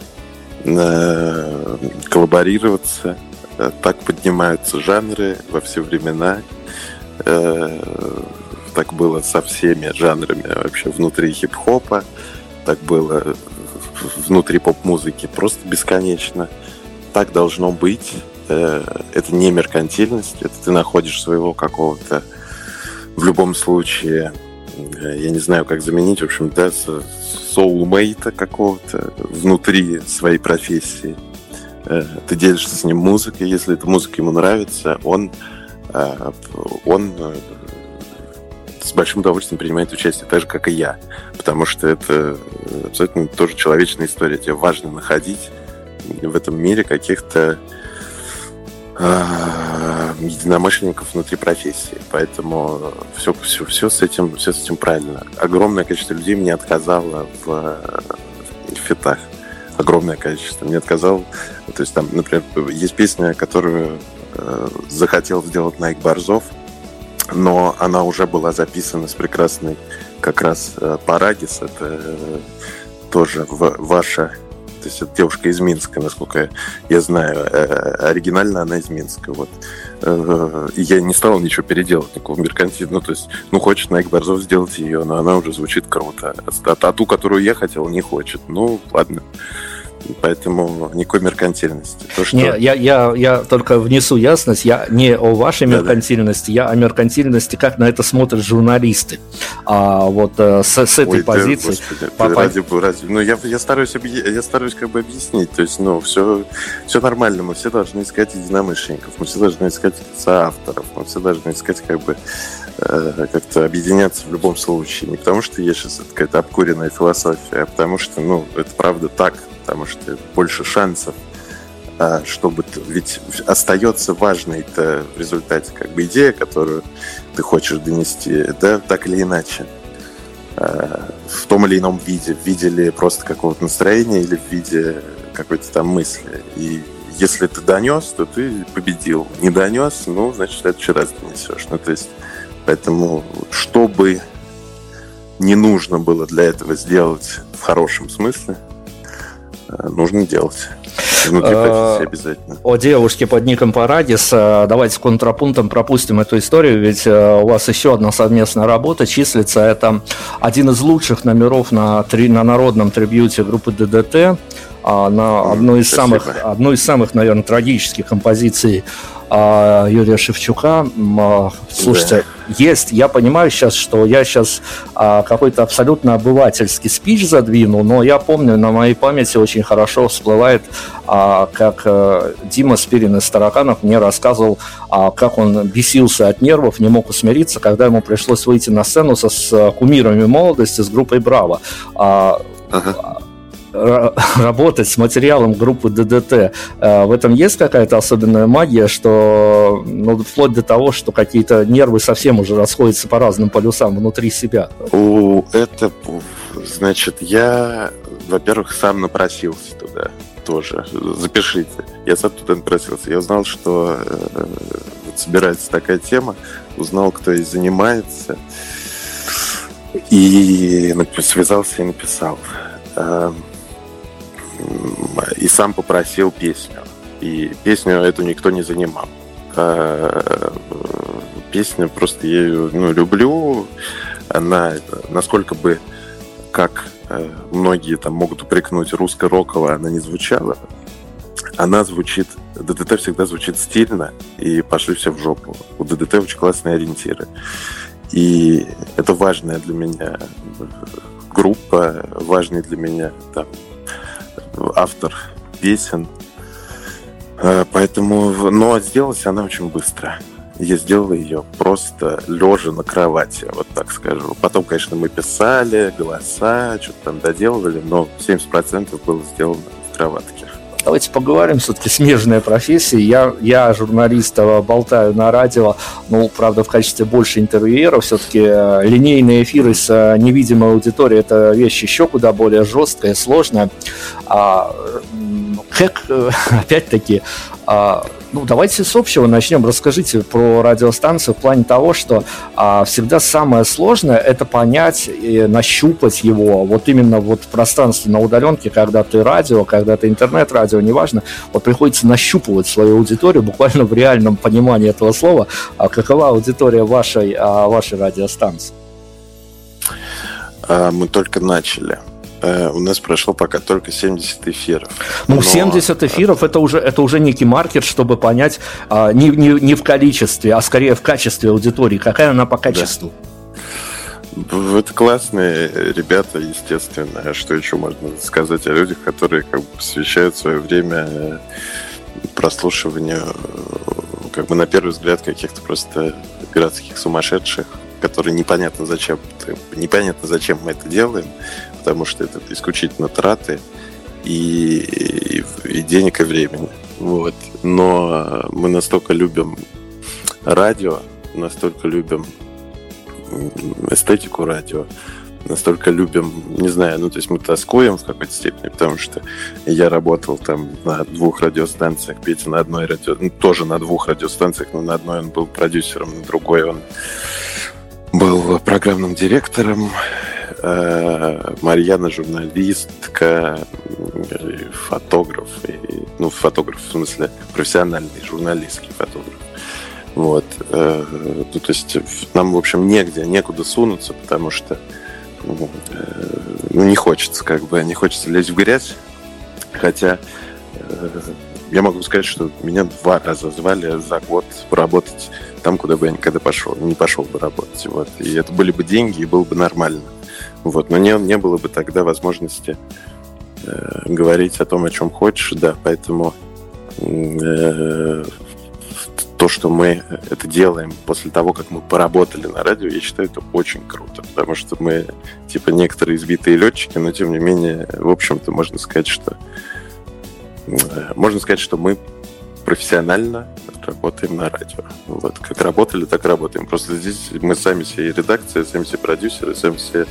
коллаборироваться, так поднимаются жанры во все времена. Так было со всеми жанрами вообще внутри хип-хопа, так было внутри поп-музыки просто бесконечно. Так должно быть. Э, это не меркантильность, это ты находишь своего какого-то в любом случае, э, я не знаю, как заменить, в общем, да, соулмейта какого-то внутри своей профессии. Э, ты делишься с ним музыкой, если эта музыка ему нравится, он, он с большим удовольствием принимает участие, так же, как и я. Потому что это абсолютно тоже человечная история. Тебе важно находить в этом мире каких-то э, единомышленников внутри профессии. Поэтому все, все, все, с этим, все с этим правильно. Огромное количество людей мне отказало в, в фитах. Огромное количество. Мне отказал... То есть там, например, есть песня, которую э, захотел сделать Найк Борзов – но она уже была записана с прекрасной как раз э, Парагис, это э, тоже ваша То есть это девушка из Минска, насколько я знаю. Оригинально она из Минска. Вот. Я не стал ничего переделать, никакого меркантильного. Ну, то есть, ну, хочет Найк Борзов сделать ее, но она уже звучит круто. А, а ту, которую я хотел, не хочет. Ну, ладно поэтому никакой меркантильности. То, что... Не, я, я, я только внесу ясность, я не о вашей да, меркантильности, да. я о меркантильности, как на это смотрят журналисты. А вот э, с, с этой Ой, позиции... Ты, господи, ради, ради, ну, я, я, стараюсь, я стараюсь как бы объяснить, то есть, ну, все, все нормально, мы все должны искать единомышленников, мы все должны искать соавторов, мы все должны искать как бы э, как-то объединяться в любом случае. Не потому, что есть сейчас какая-то обкуренная философия, а потому что, ну, это правда так потому что больше шансов, а, чтобы... Ведь остается важной это в результате как бы идея, которую ты хочешь донести, да, так или иначе. А, в том или ином виде, в виде ли просто какого-то настроения или в виде какой-то там мысли. И если ты донес, то ты победил. Не донес, ну, значит, в следующий раз донесешь. Ну, то есть, поэтому, чтобы не нужно было для этого сделать в хорошем смысле, нужно делать. Внутри э, обязательно. О девушке под ником Парадис. Э, давайте с контрапунктом пропустим эту историю, ведь у вас еще одна совместная работа числится. Это один из лучших номеров на, три, на народном трибьюте группы ДДТ а, на одной из самых, одной из самых, наверное, трагических композиций Юрия Шевчука. А, слушайте, да. есть, я понимаю сейчас, что я сейчас а, какой-то абсолютно обывательский спич задвину, но я помню, на моей памяти очень хорошо всплывает, как э, Дима Спирин из «Тараканов» мне рассказывал, как он бесился от нервов, не мог усмириться, когда ему пришлось выйти на сцену со, с кумирами молодости, с группой «Браво». Ага работать с материалом группы ДДТ. Э, в этом есть какая-то особенная магия, что ну, вплоть до того, что какие-то нервы совсем уже расходятся по разным полюсам внутри себя. У, это, значит, я, во-первых, сам напросился туда тоже. Запишите. Я сам туда напросился. Я узнал, что э, собирается такая тема, узнал, кто ей занимается, и связался и написал. Эм, и сам попросил песню. И песню эту никто не занимал. А, песня просто я ее ну, люблю. Она, насколько бы, как э, многие там могут упрекнуть русско-роково, она не звучала. Она звучит, ДДТ всегда звучит стильно, и пошли все в жопу. У ДДТ очень классные ориентиры. И это важная для меня группа, важный для меня там, автор песен. Э, поэтому, но сделалась она очень быстро. Я сделал ее просто лежа на кровати, вот так скажу. Потом, конечно, мы писали, голоса, что-то там доделывали, но 70% было сделано в кроватке. Давайте поговорим, все-таки смежная профессия. Я, я журналист, э, болтаю на радио, ну, правда, в качестве больше интервьюера. Все-таки э, линейные эфиры с э, невидимой аудиторией – это вещь еще куда более жесткая, сложная. А, как, опять-таки, а, ну, давайте с общего начнем. Расскажите про радиостанцию в плане того, что а, всегда самое сложное это понять и нащупать его. Вот именно вот в пространстве на удаленке, когда ты радио, когда ты интернет-радио, неважно, вот приходится нащупывать свою аудиторию буквально в реальном понимании этого слова. А какова аудитория вашей, а, вашей радиостанции? А, мы только начали. Э, у нас прошло пока только 70 эфиров. Ну, Но... 70 эфиров это уже, это уже некий маркер, чтобы понять а, не, не, не в количестве, а скорее в качестве аудитории. Какая она по качеству? Да. Это классные ребята, естественно. А что еще можно сказать о людях, которые как бы посвящают свое время прослушиванию, как бы на первый взгляд, каких-то просто городских сумасшедших, которые непонятно зачем, непонятно зачем мы это делаем, потому что это исключительно траты и, и, и денег, и времени. Вот. Но мы настолько любим радио, настолько любим эстетику радио, настолько любим, не знаю, ну, то есть мы тоскуем в какой-то степени, потому что я работал там на двух радиостанциях, Петя на одной радио, ну, тоже на двух радиостанциях, но на одной он был продюсером, на другой он был программным директором, Марьяна журналистка, фотограф, и, ну, фотограф в смысле профессиональный журналистский фотограф. Вот. Э, ну, то есть нам, в общем, негде, некуда сунуться, потому что ну, э, ну, не хочется, как бы, не хочется лезть в грязь. Хотя э, я могу сказать, что меня два раза звали за год поработать там, куда бы я никогда пошел, не пошел бы работать. Вот. И это были бы деньги, и было бы нормально. Вот. Но не, не было бы тогда возможности э, говорить о том, о чем хочешь, да. Поэтому э, то, что мы это делаем после того, как мы поработали на радио, я считаю, это очень круто, потому что мы, типа, некоторые избитые летчики, но, тем не менее, в общем-то, можно сказать, что э, можно сказать, что мы профессионально работаем на радио. Вот, как работали, так работаем. Просто здесь мы сами все редакция, сами все продюсеры, сами все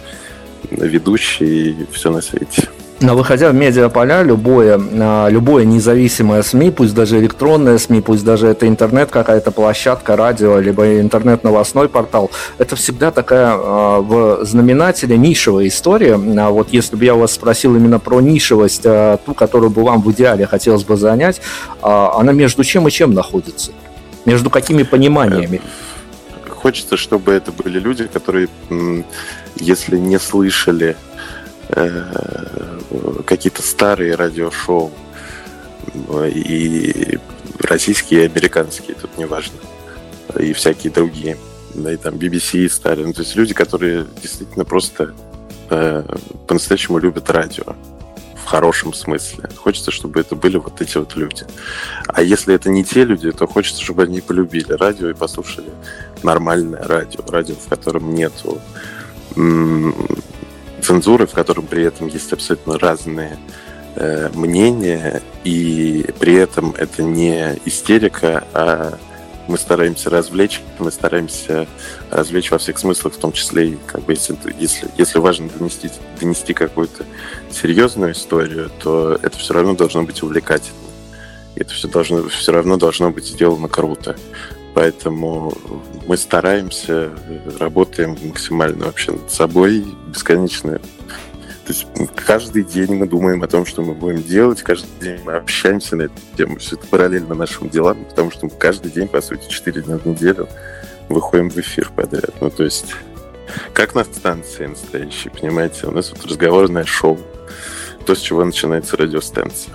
ведущие и все на свете. Но выходя в медиаполя, любое, а, любое независимое СМИ, пусть даже электронное СМИ, пусть даже это интернет, какая-то площадка, радио, либо интернет-новостной портал, это всегда такая а, в знаменателе нишевая история. А вот если бы я вас спросил именно про нишевость, ту, которую бы вам в идеале хотелось бы занять, она между чем и чем находится? Между какими пониманиями? Хочется, чтобы это были люди, которые, если не слышали Э, какие-то старые радиошоу и российские, и американские, тут не важно, и всякие другие, да, и там BBC старые, ну, то есть люди, которые действительно просто э, по-настоящему любят радио в хорошем смысле. Хочется, чтобы это были вот эти вот люди. А если это не те люди, то хочется, чтобы они полюбили радио и послушали нормальное радио, радио, в котором нету цензуры, в котором при этом есть абсолютно разные э, мнения, и при этом это не истерика, а мы стараемся развлечь, мы стараемся развлечь во всех смыслах, в том числе как бы если, если, если важно донести, донести какую-то серьезную историю, то это все равно должно быть увлекательно. Это все, должно, все равно должно быть сделано круто. Поэтому мы стараемся, работаем максимально вообще над собой, бесконечно. То есть каждый день мы думаем о том, что мы будем делать, каждый день мы общаемся на эту тему, все это параллельно нашим делам, потому что мы каждый день, по сути, 4 дня в неделю выходим в эфир подряд. Ну, то есть, как на станции настоящей, понимаете? У нас вот разговорное шоу, то, с чего начинается радиостанция.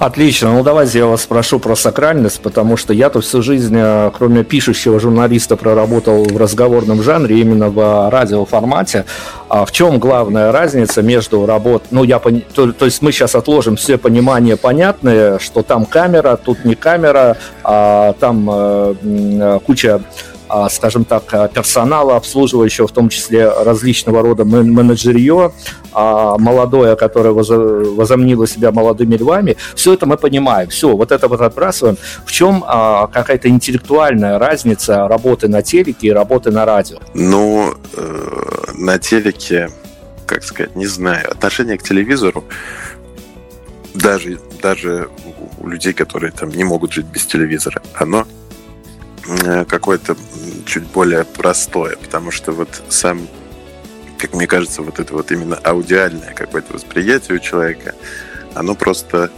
Отлично. Ну, давайте я вас спрошу про сакральность, потому что я-то всю жизнь, э, кроме пишущего журналиста, проработал в разговорном жанре, именно в радиоформате. А в чем главная разница между работ... Ну, я пон... то, то есть мы сейчас отложим все понимания понятные, что там камера, тут не камера, а там э, э куча скажем так, э, персонала, обслуживающего в том числе различного рода менеджерье, а, молодое, которое возомнило себя молодыми львами, все это мы понимаем. Все, вот это вот отбрасываем. В чем а, какая-то интеллектуальная разница работы на телеке и работы на радио? Ну, э, на телеке, как сказать, не знаю. Отношение к телевизору даже, даже у людей, которые там не могут жить без телевизора, оно какое-то чуть более простое, потому что вот сам, как мне кажется, вот это вот именно аудиальное какое-то восприятие у человека, оно просто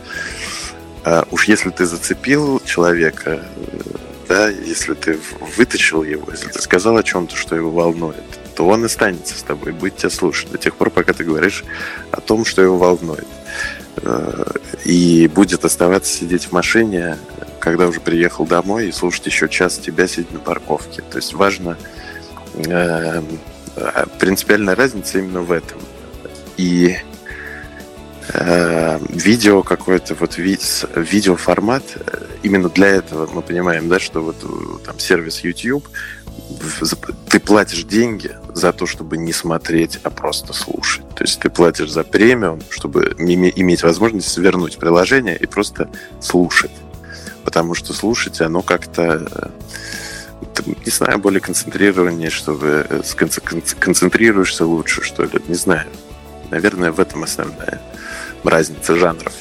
э, уж если ты зацепил человека, э, да, если ты вытащил его, если ты сказал о чем-то, что его волнует, то он останется с тобой, будет тебя слушать до тех пор, пока ты говоришь о том, что его волнует. И будет оставаться сидеть в машине когда уже приехал домой и слушать еще час тебя сидеть на парковке. То есть важно э, принципиальная разница именно в этом. И э, видео какой-то вот ви видеоформат именно для этого мы понимаем, да, что вот э, там сервис YouTube ты платишь деньги за то, чтобы не смотреть, а просто слушать. То есть ты платишь за премиум, чтобы иметь возможность свернуть приложение и просто слушать потому что слушать оно как-то не знаю, более концентрированнее, чтобы э, концентрируешься лучше, что ли, не знаю. Наверное, в этом основная разница жанров.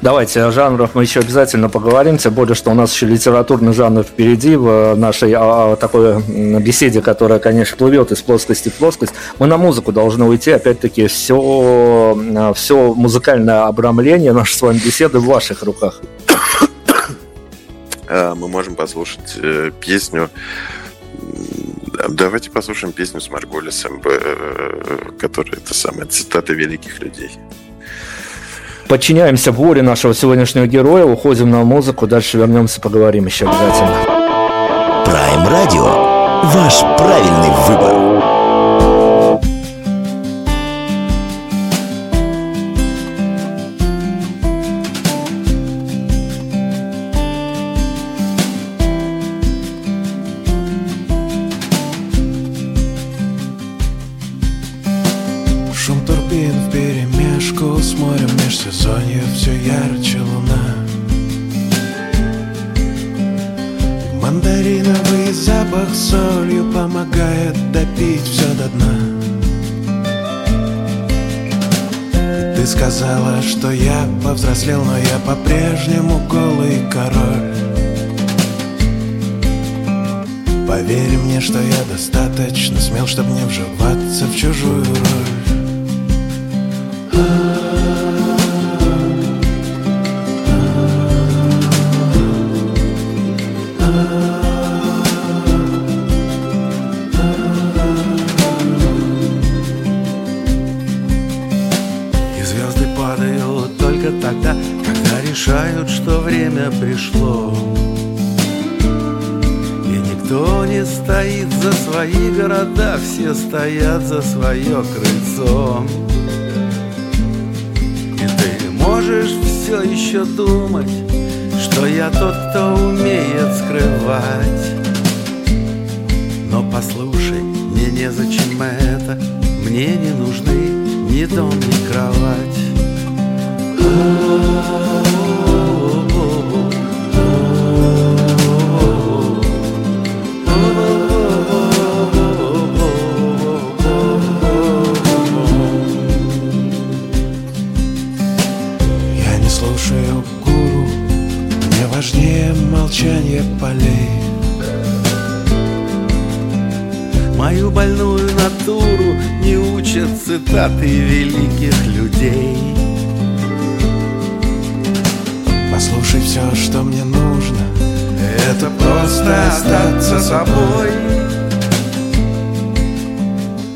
Давайте о жанрах мы еще обязательно поговорим, тем более, что у нас еще литературный жанр впереди в нашей а, такой беседе, которая, конечно, плывет из плоскости в плоскость. Мы на музыку должны уйти, опять-таки, все, все музыкальное обрамление нашей с вами беседы в ваших руках. А, мы можем послушать э, песню Давайте послушаем песню с Марголисом, э, которая это самая цитата великих людей. Подчиняемся воле нашего сегодняшнего героя, уходим на музыку, дальше вернемся, поговорим еще обязательно. Prime Radio. Ваш правильный выбор. Повзрослел, но я по-прежнему голый король. Поверь мне, что я достаточно смел, чтобы не вживаться в чужую роль Все стоят за свое крыльцо. И ты можешь все еще думать Что я тот, кто умеет скрывать. Но послушай, мне незачем это Мне не нужны ни дом, ни кровать цитаты великих людей. Послушай все, что мне нужно. Это просто остаться собой.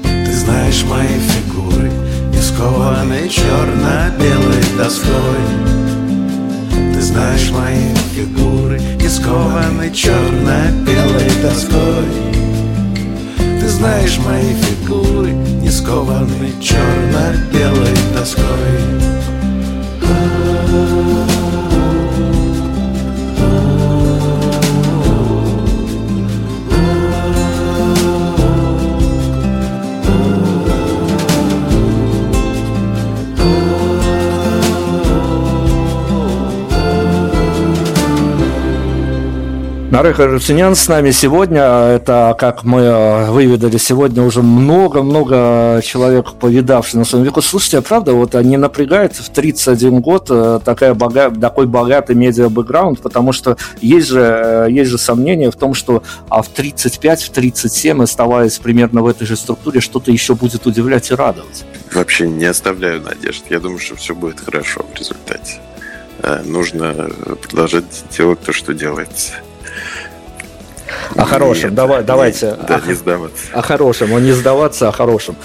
Ты знаешь мои фигуры Не скованы черно-белой доской. Ты знаешь мои фигуры Не скованы черно-белой черно-белой Нарек Русинян с нами сегодня. Это, как мы э, выведали сегодня, уже много-много человек, повидавших на своем веку. Слушайте, а правда, вот не напрягает в 31 год э, такая бога... такой богатый медиа-бэкграунд, потому что есть же, э, есть же сомнения в том, что а в 35, в 37, оставаясь примерно в этой же структуре, что-то еще будет удивлять и радовать. Вообще не оставляю надежд. Я думаю, что все будет хорошо в результате. Нужно продолжать делать то, что делается. О хорошем, Нет, давай, давайте. Да, о, не сдаваться. О хорошем, о не сдаваться, о хорошем.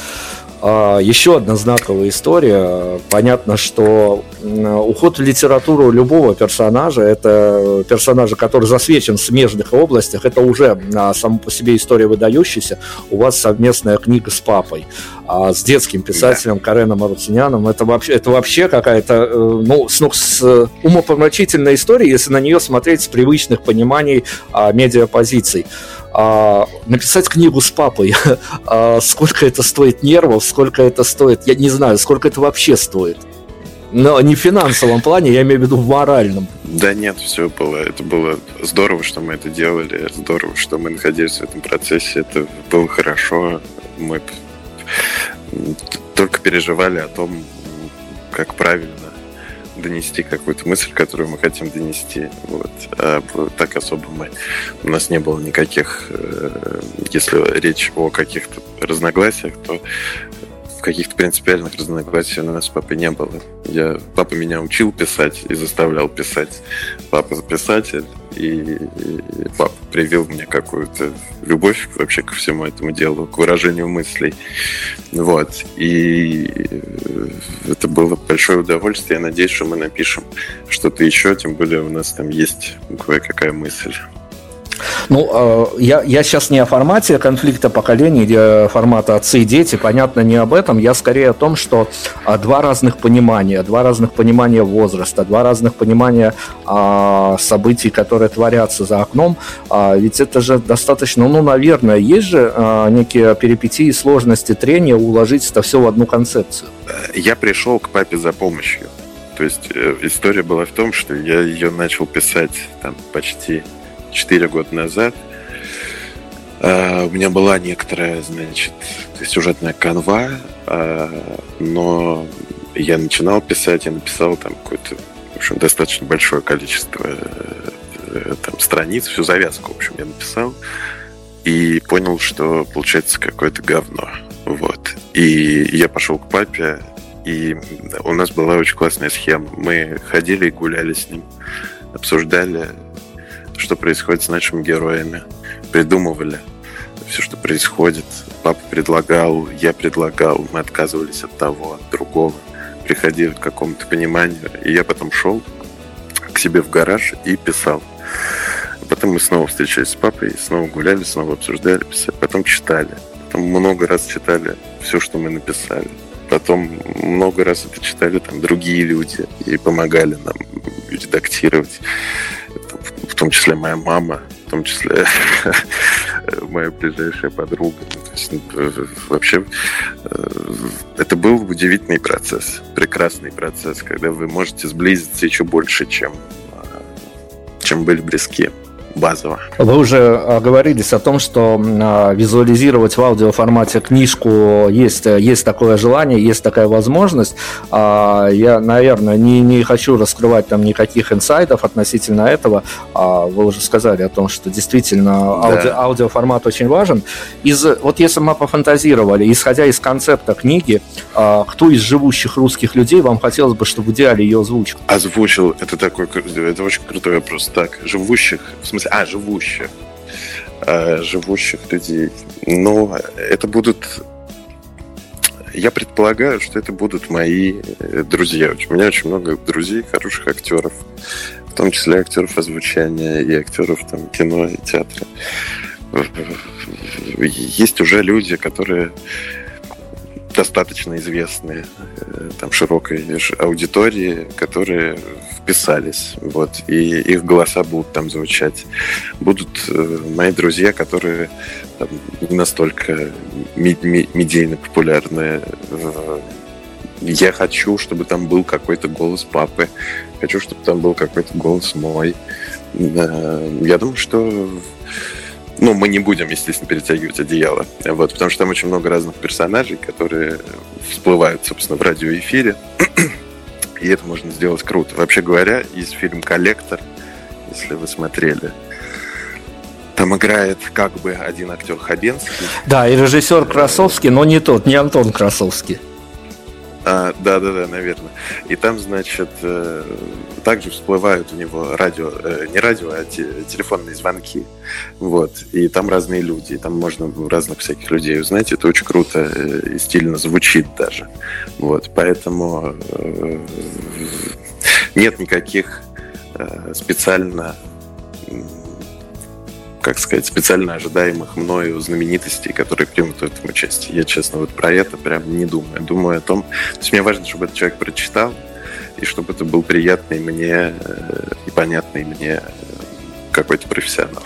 А, еще одна знаковая история. Понятно, что уход в литературу любого персонажа, это персонажа, который засвечен в смежных областях, это уже а, само по себе история выдающаяся. У вас совместная книга с папой, а, с детским писателем да. Кареном Арутиняном. Это вообще, это вообще какая-то э, ну, с, ну, с умопомрачительная история, если на нее смотреть с привычных пониманий медиапозиций а, написать книгу с папой, а, сколько это стоит нервов, сколько это стоит, я не знаю, сколько это вообще стоит. Но не в финансовом плане, я имею в виду в моральном. Да нет, все было. Это было здорово, что мы это делали. Здорово, что мы находились в этом процессе. Это было хорошо. Мы только переживали о том, как правильно донести какую-то мысль, которую мы хотим донести. Вот. А так особо мы... У нас не было никаких... Э, если речь о каких-то разногласиях, то каких-то принципиальных разногласий у нас с папой не было. Я, папа меня учил писать и заставлял писать. Папа писатель, и, и папа привил мне какую-то любовь вообще ко всему этому делу, к выражению мыслей. Вот. И это было большое удовольствие. Я надеюсь, что мы напишем что-то еще, тем более у нас там есть кое-какая мысль. Ну, а, я, я сейчас не о формате конфликта поколений, где формата отцы и дети, понятно, не об этом. Я скорее о том, что а, два разных понимания, два разных понимания возраста, два разных понимания а, событий, которые творятся за окном. А, ведь это же достаточно, ну, наверное, есть же некие перипетии, сложности, трения уложить это все в одну концепцию. Я пришел к папе за помощью. То есть э, история была в том, что я ее начал писать там почти 4 года назад. Uh, у меня была некоторая, значит, сюжетная канва, uh, но я начинал писать, я написал там какое-то, в общем, достаточно большое количество uh, там страниц, всю завязку, в общем, я написал и понял, что получается какое-то говно. Вот. И я пошел к папе, и у нас была очень классная схема. Мы ходили и гуляли с ним, обсуждали что происходит с нашими героями. Придумывали все, что происходит. Папа предлагал, я предлагал, мы отказывались от того, от другого. Приходили к какому-то пониманию. И я потом шел к себе в гараж и писал. Потом мы снова встречались с папой, снова гуляли, снова обсуждали, писали. Потом читали. Потом много раз читали все, что мы написали. Потом много раз это читали там другие люди и помогали нам редактировать в том числе моя мама, в том числе моя ближайшая подруга. То есть, ну, вообще э, это был удивительный процесс, прекрасный процесс, когда вы можете сблизиться еще больше, чем, э, чем были близки базово. Вы уже оговорились о том, что а, визуализировать в аудиоформате книжку есть, есть такое желание, есть такая возможность. А, я, наверное, не, не хочу раскрывать там никаких инсайдов относительно этого. А, вы уже сказали о том, что действительно ауди, да. аудиоформат очень важен. Из, вот если мы пофантазировали, исходя из концепта книги, кто из живущих русских людей вам хотелось бы, чтобы в идеале ее озвучил? Озвучил, это такой, это очень крутой вопрос. Так, живущих, в смысле, а, живущих. А, живущих людей. Но это будут... Я предполагаю, что это будут мои э, друзья. У меня очень много друзей, хороших актеров, в том числе актеров озвучания и актеров там, кино и театра. Есть уже люди, которые достаточно известные э, там широкой аудитории, которые вписались, вот, и их голоса будут там звучать. Будут э, мои друзья, которые там, не настолько медийно популярные. Я хочу, чтобы там был какой-то голос папы, хочу, чтобы там был какой-то голос мой. Я думаю, что ну, мы не будем, естественно, перетягивать одеяло. Вот, потому что там очень много разных персонажей, которые всплывают, собственно, в радиоэфире. И это можно сделать круто. Вообще говоря, есть фильм «Коллектор», если вы смотрели. Там играет как бы один актер Хабенский. Да, и режиссер Красовский, но не тот, не Антон Красовский. А, да, да, да, наверное. И там, значит, э, также всплывают у него радио, э, не радио, а телефонные звонки. Вот. И там разные люди. И там можно разных всяких людей узнать. Это очень круто э, и стильно звучит даже. Вот. Поэтому нет никаких специально как сказать, специально ожидаемых мною знаменитостей, которые примут в этом участие. Я, честно, вот про это прям не думаю. Думаю о том... То есть мне важно, чтобы этот человек прочитал, и чтобы это был приятный мне э, и понятный мне э, какой-то профессионал.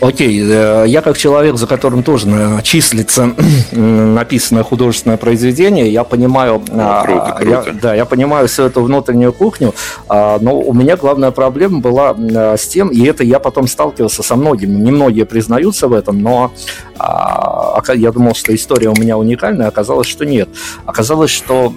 Окей, э, я как человек, за которым тоже числится написанное художественное произведение, я понимаю, ну, а, круто, круто. Я, да, я понимаю всю эту внутреннюю кухню, а, но у меня главная проблема была с тем, и это я потом сталкивался со многими, немногие признаются в этом, но а, я думал, что история у меня уникальная, оказалось, что нет. Оказалось, что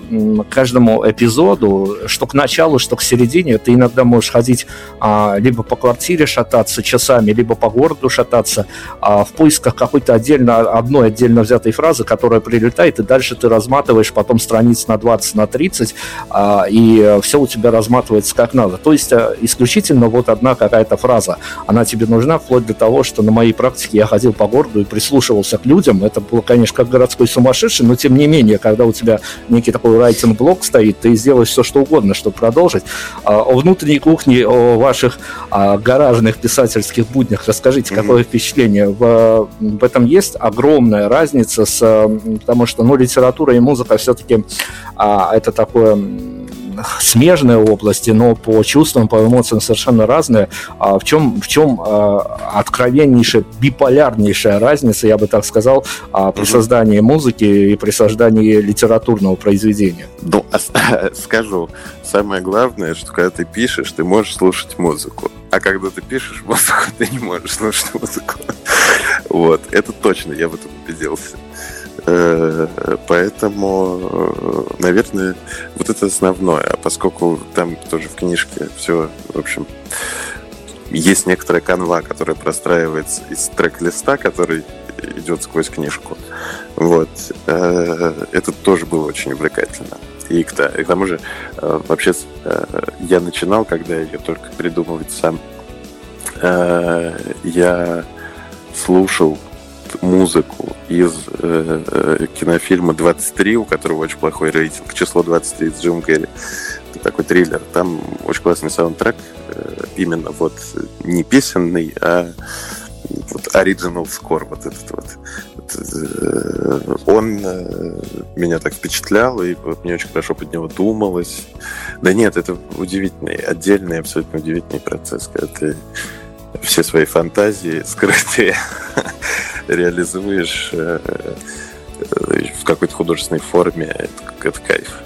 каждому эпизоду, что к началу, что к середине, ты иногда можешь ходить а, либо по квартире шататься часами, либо по городу шататься а, в поисках какой-то отдельно, одной отдельно взятой фразы, которая прилетает, и дальше ты разматываешь потом страниц на 20, на 30, а, и все у тебя разматывается как надо. То есть э, исключительно вот одна какая-то фраза, она тебе нужна вплоть до того, что на моей практике я ходил по городу и прислушивался к людям. Это было, конечно, как городской сумасшедший, но тем не менее, когда у тебя некий такой райтинг-блок стоит, ты сделаешь все, что угодно, чтобы продолжить. А, о внутренней кухне, о ваших а, гаражных писательских буднях расскажите, mm-hmm. какое впечатление? В, в этом есть огромная разница, с, потому что ну, литература и музыка все-таки а, это такое смежные области, но по чувствам, по эмоциям совершенно разные. А в чем, в чем а, откровеннейшая, биполярнейшая разница, я бы так сказал, а, при создании музыки и при создании литературного произведения? Ну, скажу, самое главное, что когда ты пишешь, ты можешь слушать музыку. А когда ты пишешь музыку, ты не можешь слушать музыку. Вот, это точно, я в этом убедился. Э, поэтому, э, наверное, вот это основное. А поскольку там тоже в книжке все, в общем, есть некоторая канва, которая простраивается из трек-листа, который идет сквозь книжку. Вот. Э, это тоже было очень увлекательно. И к, и к тому же, вообще, я начинал, когда ее только придумывать сам. Я слушал музыку из э, э кинофильма «23», у которого очень плохой рейтинг, «Число 23» с Джим Керри. Это такой триллер. Там очень классный саундтрек, э, именно вот не песенный, а вот оригинал скор вот этот вот. Э, он э, меня так впечатлял, и вот мне очень хорошо под него думалось. Да нет, это удивительный, отдельный, абсолютно удивительный процесс, когда ты все свои фантазии скрытые реализуешь э, э, в какой-то художественной форме, это, это кайф.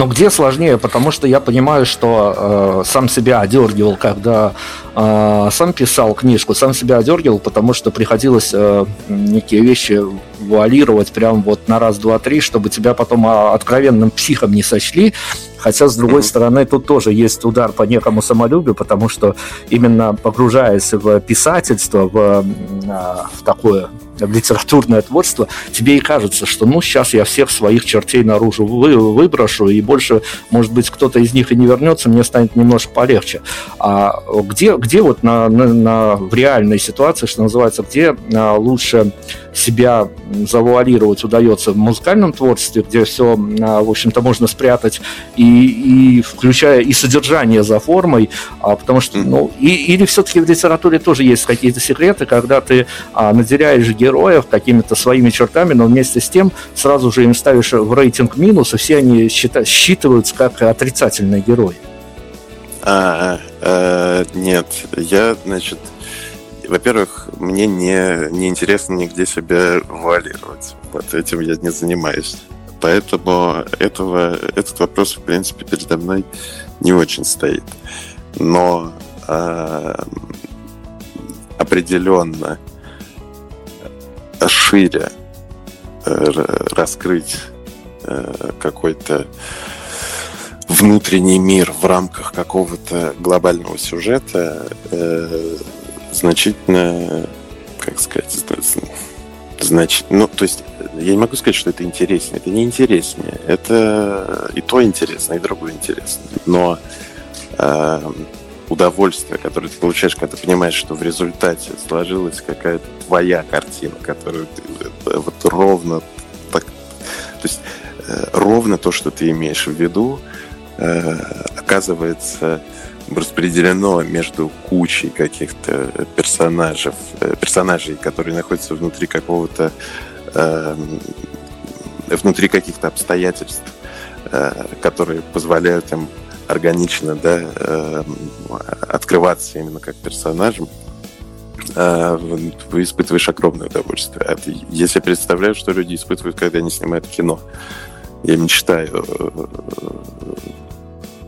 Но где сложнее, потому что я понимаю, что э, сам себя одергивал, когда э, сам писал книжку, сам себя одергивал, потому что приходилось э, некие вещи вуалировать прям вот на раз, два, три, чтобы тебя потом а, откровенным психом не сочли. Хотя, с другой mm-hmm. стороны, тут тоже есть удар по некому самолюбию, потому что именно погружаясь в писательство, в, а, в такое литературное творчество, тебе и кажется, что ну сейчас я всех своих чертей наружу вы, выброшу, и больше, может быть, кто-то из них и не вернется, мне станет немножко полегче. А где, где вот на, на, на, в реальной ситуации, что называется, где а, лучше себя завуалировать удается в музыкальном творчестве, где все, а, в общем-то, можно спрятать, и, и включая и содержание за формой, а, потому что, ну, и, или все-таки в литературе тоже есть какие-то секреты, когда ты а, наделяешь героев какими-то своими чертами, но вместе с тем сразу же им ставишь в рейтинг минус, и все они считают, считываются как отрицательные герои. А, а, нет, я, значит, во-первых, мне не, не интересно нигде себя валировать. Вот этим я не занимаюсь. Поэтому этого, этот вопрос, в принципе, передо мной не очень стоит. Но э, определенно шире э, раскрыть э, какой-то внутренний мир в рамках какого-то глобального сюжета э, значительно, как сказать, значит, ну, то есть я не могу сказать, что это интереснее. Это не интереснее. Это и то интересно, и другое интересно. Но э, удовольствие, которое ты получаешь, когда ты понимаешь, что в результате сложилась какая-то твоя картина, которую ты э, вот ровно так, то есть э, ровно то, что ты имеешь в виду, э, оказывается распределено между кучей каких-то персонажей, э, персонажей, которые находятся внутри какого-то э, внутри каких-то обстоятельств, э, которые позволяют им органично да, э, открываться именно как персонажем, э, испытываешь огромное удовольствие. А я себе представляю, что люди испытывают, когда они снимают кино. Я мечтаю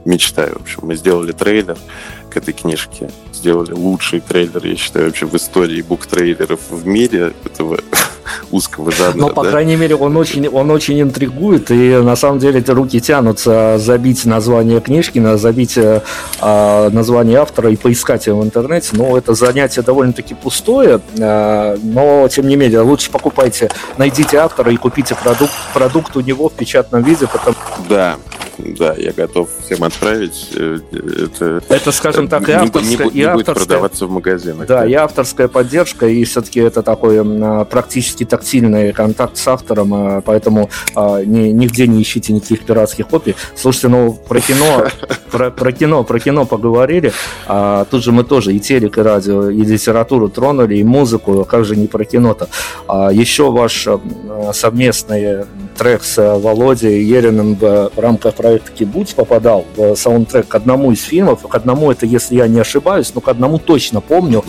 мечтаю. В общем, мы сделали трейлер к этой книжке. Сделали лучший трейлер, я считаю, вообще в истории бук-трейлеров в мире. Этого узкого жанра. Но, по да? крайней мере, он очень, он очень интригует, и на самом деле эти руки тянутся забить название книжки, забить а, название автора и поискать его в интернете. Но это занятие довольно-таки пустое, а, но, тем не менее, лучше покупайте, найдите автора и купите продукт, продукт у него в печатном виде. Потому... Да, да, я готов всем отправить. Э, это, это скажем так, и авторская... Не, не, не и авторская, будет продаваться в магазинах. Да, да, и авторская поддержка, и все-таки это такой а, практически тактильный контакт с автором, а, поэтому а, ни, нигде не ищите никаких пиратских копий. Слушайте, ну, про кино, про, про кино, про кино поговорили, а тут же мы тоже и телек, и радио, и литературу тронули, и музыку, как же не про кино-то. А, еще ваш совместный трек с Володей Ериным в рамках проекта Кибуц попадал в саундтрек к одному из фильмов. К одному это, если я не ошибаюсь, но к одному точно помню.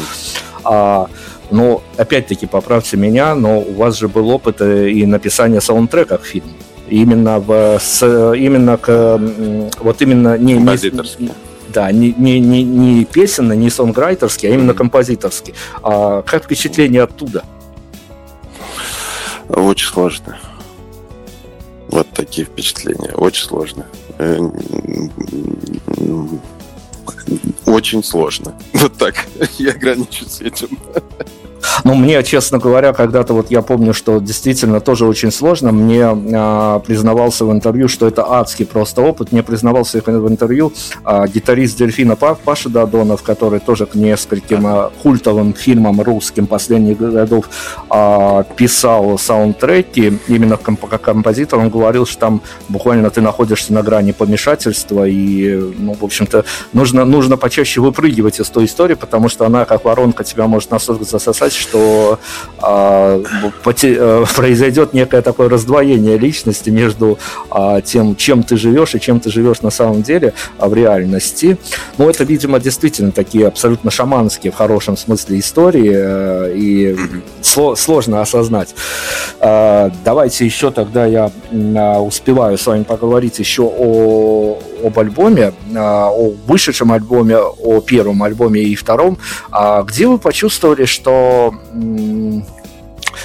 А, но опять-таки поправьте меня, но у вас же был опыт э, и написания саундтрека к фильму. Именно в с, именно к вот именно не, не да, не, не, не, не песенный, не сонграйтерский, а именно mm-hmm. композиторский. А как впечатление оттуда? Очень сложно. Вот такие впечатления. Очень сложно. Э, очень сложно. Вот так. Я ограничусь этим. Ну, мне, честно говоря, когда-то вот я помню, что действительно тоже очень сложно. Мне э, признавался в интервью, что это адский просто опыт. Мне признавался в интервью э, гитарист Дельфина Паша Дадонов, который тоже к нескольким э, культовым фильмам русским последних годов э, писал саундтреки. Именно как композитор он говорил, что там буквально ты находишься на грани помешательства и, ну, в общем-то, нужно, нужно почаще выпрыгивать из той истории, потому что она, как воронка, тебя может настолько засосать, что а, э, произойдет некое такое раздвоение личности между а, тем, чем ты живешь и чем ты живешь на самом деле а, в реальности. Ну, это, видимо, действительно такие абсолютно шаманские в хорошем смысле истории, э, и сло, сложно осознать. А, давайте еще тогда я а, успеваю с вами поговорить еще о, об альбоме, а, о вышедшем альбоме, о первом альбоме и втором. А, где вы почувствовали, что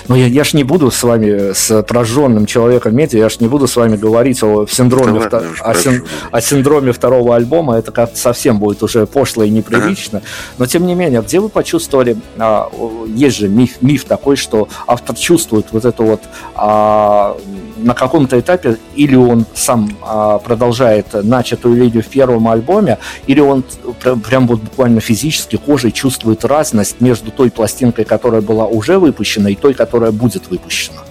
ну, я, я ж не буду с вами, с прожженным человеком медиа, я ж не буду с вами говорить о синдроме, да, о, син, о синдроме второго альбома, это как совсем будет уже пошло и неприлично. Ага. Но, тем не менее, где вы почувствовали, а, есть же миф, миф такой, что автор чувствует вот эту вот а, на каком-то этапе или он сам а, продолжает начатую линию в первом альбоме, или он прям вот буквально физически кожей чувствует разность между той пластинкой, которая была уже выпущена, и той, которая будет выпущена.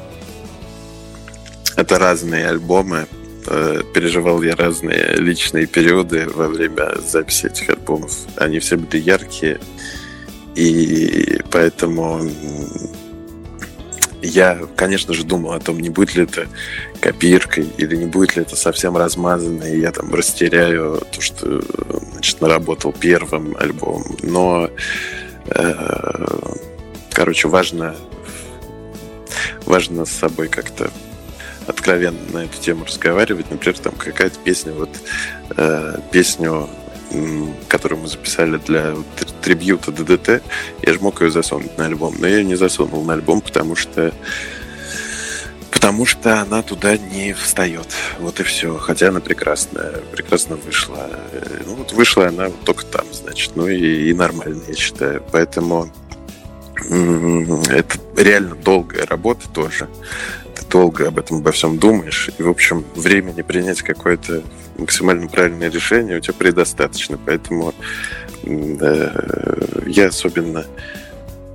Это разные альбомы. Э, переживал я разные личные периоды во время записи этих альбомов. Они все были яркие, и поэтому я, конечно же, думал о том, не будет ли это копиркой или не будет ли это совсем размазанно, и я там растеряю то, что значит, наработал первым альбомом. Но, э, короче, важно, важно с собой как-то откровенно на эту тему разговаривать. Например, там какая-то песня, вот э, песню которую мы записали для трибьюта ДДТ, я же мог ее засунуть на альбом, но я ее не засунул на альбом, потому что потому что она туда не встает. Вот и все. Хотя она прекрасная, прекрасно вышла. Ну вот вышла она вот только там, значит. Ну и, и нормально, я считаю. Поэтому это реально долгая работа тоже. Долго об этом обо всем думаешь. И, в общем, времени принять какое-то максимально правильное решение у тебя предостаточно. Поэтому э, я особенно...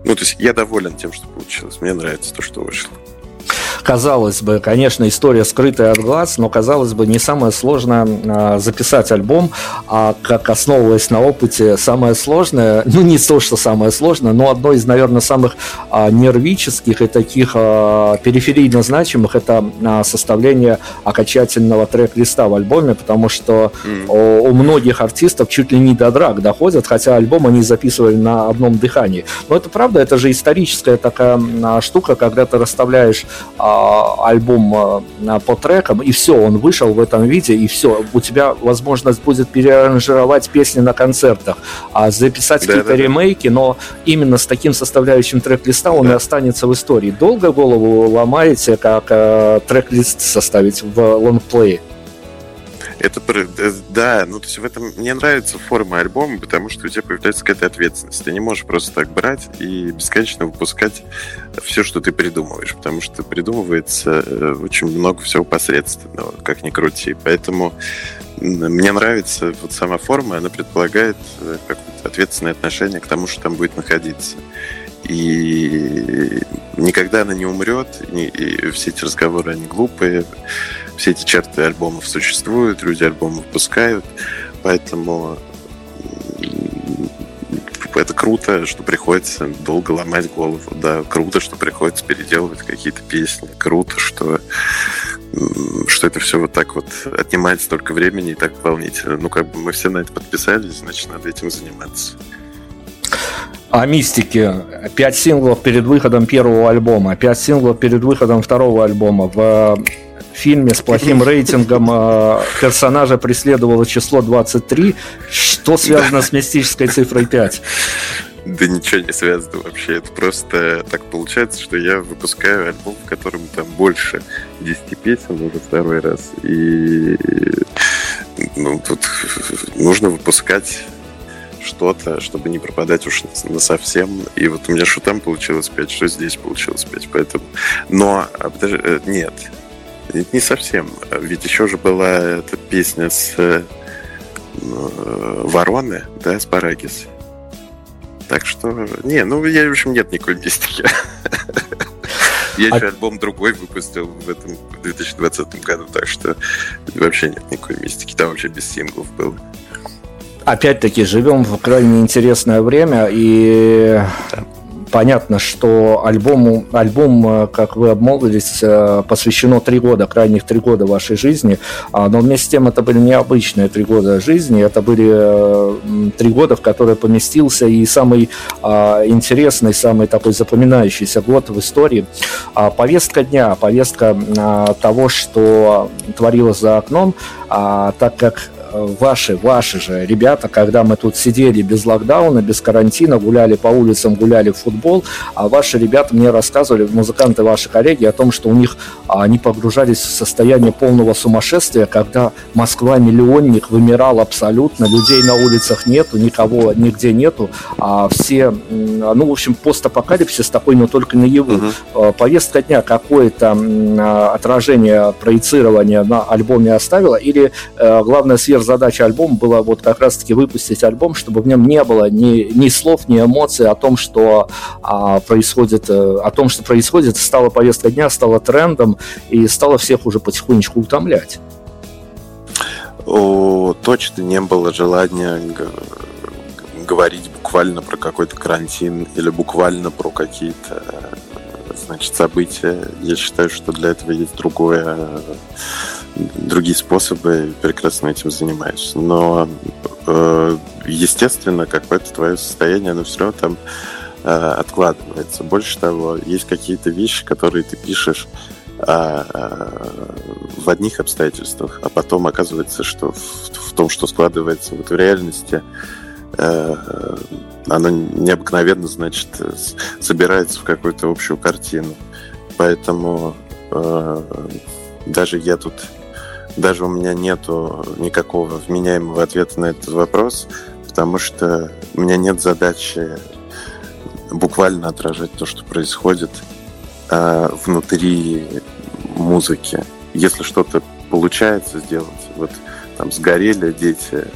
Ну, то есть я доволен тем, что получилось. Мне нравится то, что вышло казалось бы, конечно, история скрытая от глаз, но казалось бы, не самое сложное а, записать альбом, а как основываясь на опыте, самое сложное, ну не то, что самое сложное, но одно из, наверное, самых а, нервических и таких а, периферийно значимых это составление окончательного трек-листа в альбоме, потому что mm. у, у многих артистов чуть ли не до драк доходят, хотя альбом они записывали на одном дыхании. Но это правда, это же историческая такая штука, когда ты расставляешь альбом а, по трекам, и все, он вышел в этом виде, и все, у тебя возможность будет переаранжировать песни на концертах, а записать да, какие-то да, ремейки, да. но именно с таким составляющим трек-листа он да. и останется в истории. Долго голову ломаете, как э, трек-лист составить в лонгплее? Это э, да, ну то есть в этом мне нравится форма альбома, потому что у тебя появляется какая-то ответственность. Ты не можешь просто так брать и бесконечно выпускать все, что ты придумываешь, потому что придумывается э, очень много всего посредственного, как ни крути. Поэтому мне нравится вот сама форма, она предполагает э, какое-то ответственное отношение к тому, что там будет находиться. И никогда она не умрет, и все эти разговоры, они глупые все эти черты альбомов существуют, люди альбомы выпускают, поэтому это круто, что приходится долго ломать голову, да, круто, что приходится переделывать какие-то песни, круто, что что это все вот так вот отнимает столько времени и так волнительно. Ну, как бы мы все на это подписались, значит, надо этим заниматься. О мистике. Пять синглов перед выходом первого альбома, пять синглов перед выходом второго альбома. В фильме с плохим рейтингом э, персонажа преследовало число 23, что связано с мистической цифрой 5? Да ничего не связано вообще. Это просто так получается, что я выпускаю альбом, в котором там больше 10 песен уже второй раз. И ну, тут нужно выпускать что-то, чтобы не пропадать уж на совсем. И вот у меня что там получилось 5, что здесь получилось 5. Поэтому... Но, а, подожди, э, нет, не совсем. Ведь еще же была эта песня с э, Вороны, да, с Парагис. Так что, не, ну, я, в общем, нет никакой мистики. Я еще а альбом другой выпустил в этом 2020 году, так что вообще нет никакой мистики. Там вообще без синглов было. Опять-таки, живем в крайне интересное время, и понятно, что альбому, альбом, э, как вы обмолвились, э, посвящено три года, крайних три года вашей жизни, а, но вместе с тем это были необычные три года жизни, это были э, три года, в которые поместился и самый а, интересный, самый такой запоминающийся год в истории. А, повестка дня, повестка того, что творилось за окном, так как ваши, ваши же ребята, когда мы тут сидели без локдауна, без карантина, гуляли по улицам, гуляли в футбол, а ваши ребята мне рассказывали, музыканты ваши коллеги, о том, что у них а, они погружались в состояние полного сумасшествия, когда Москва-миллионник вымирал абсолютно, людей на улицах нету, никого нигде нету, а все, ну, в общем, постапокалипсис такой, но только наяву. Угу. Повестка дня какое-то отражение, проецирование на альбоме оставила, или э, главное сверх задача альбома была вот как раз-таки выпустить альбом, чтобы в нем не было ни, ни слов, ни эмоций о том, что а, происходит, э, о том, что происходит, стала повестка дня, стала трендом и стала всех уже потихонечку утомлять. О, точно не было желания говорить буквально про какой-то карантин или буквально про какие-то значит, события. Я считаю, что для этого есть другое другие способы, прекрасно этим занимаюсь. Но, э, естественно, какое-то твое состояние, оно все равно там э, откладывается. Больше того, есть какие-то вещи, которые ты пишешь а, а, в одних обстоятельствах, а потом оказывается, что в, том, что складывается вот в реальности, э, оно необыкновенно, значит, собирается в какую-то общую картину. Поэтому э, даже я тут даже у меня нету никакого вменяемого ответа на этот вопрос, потому что у меня нет задачи буквально отражать то, что происходит э, внутри музыки. Если что-то получается сделать, вот там сгорели дети,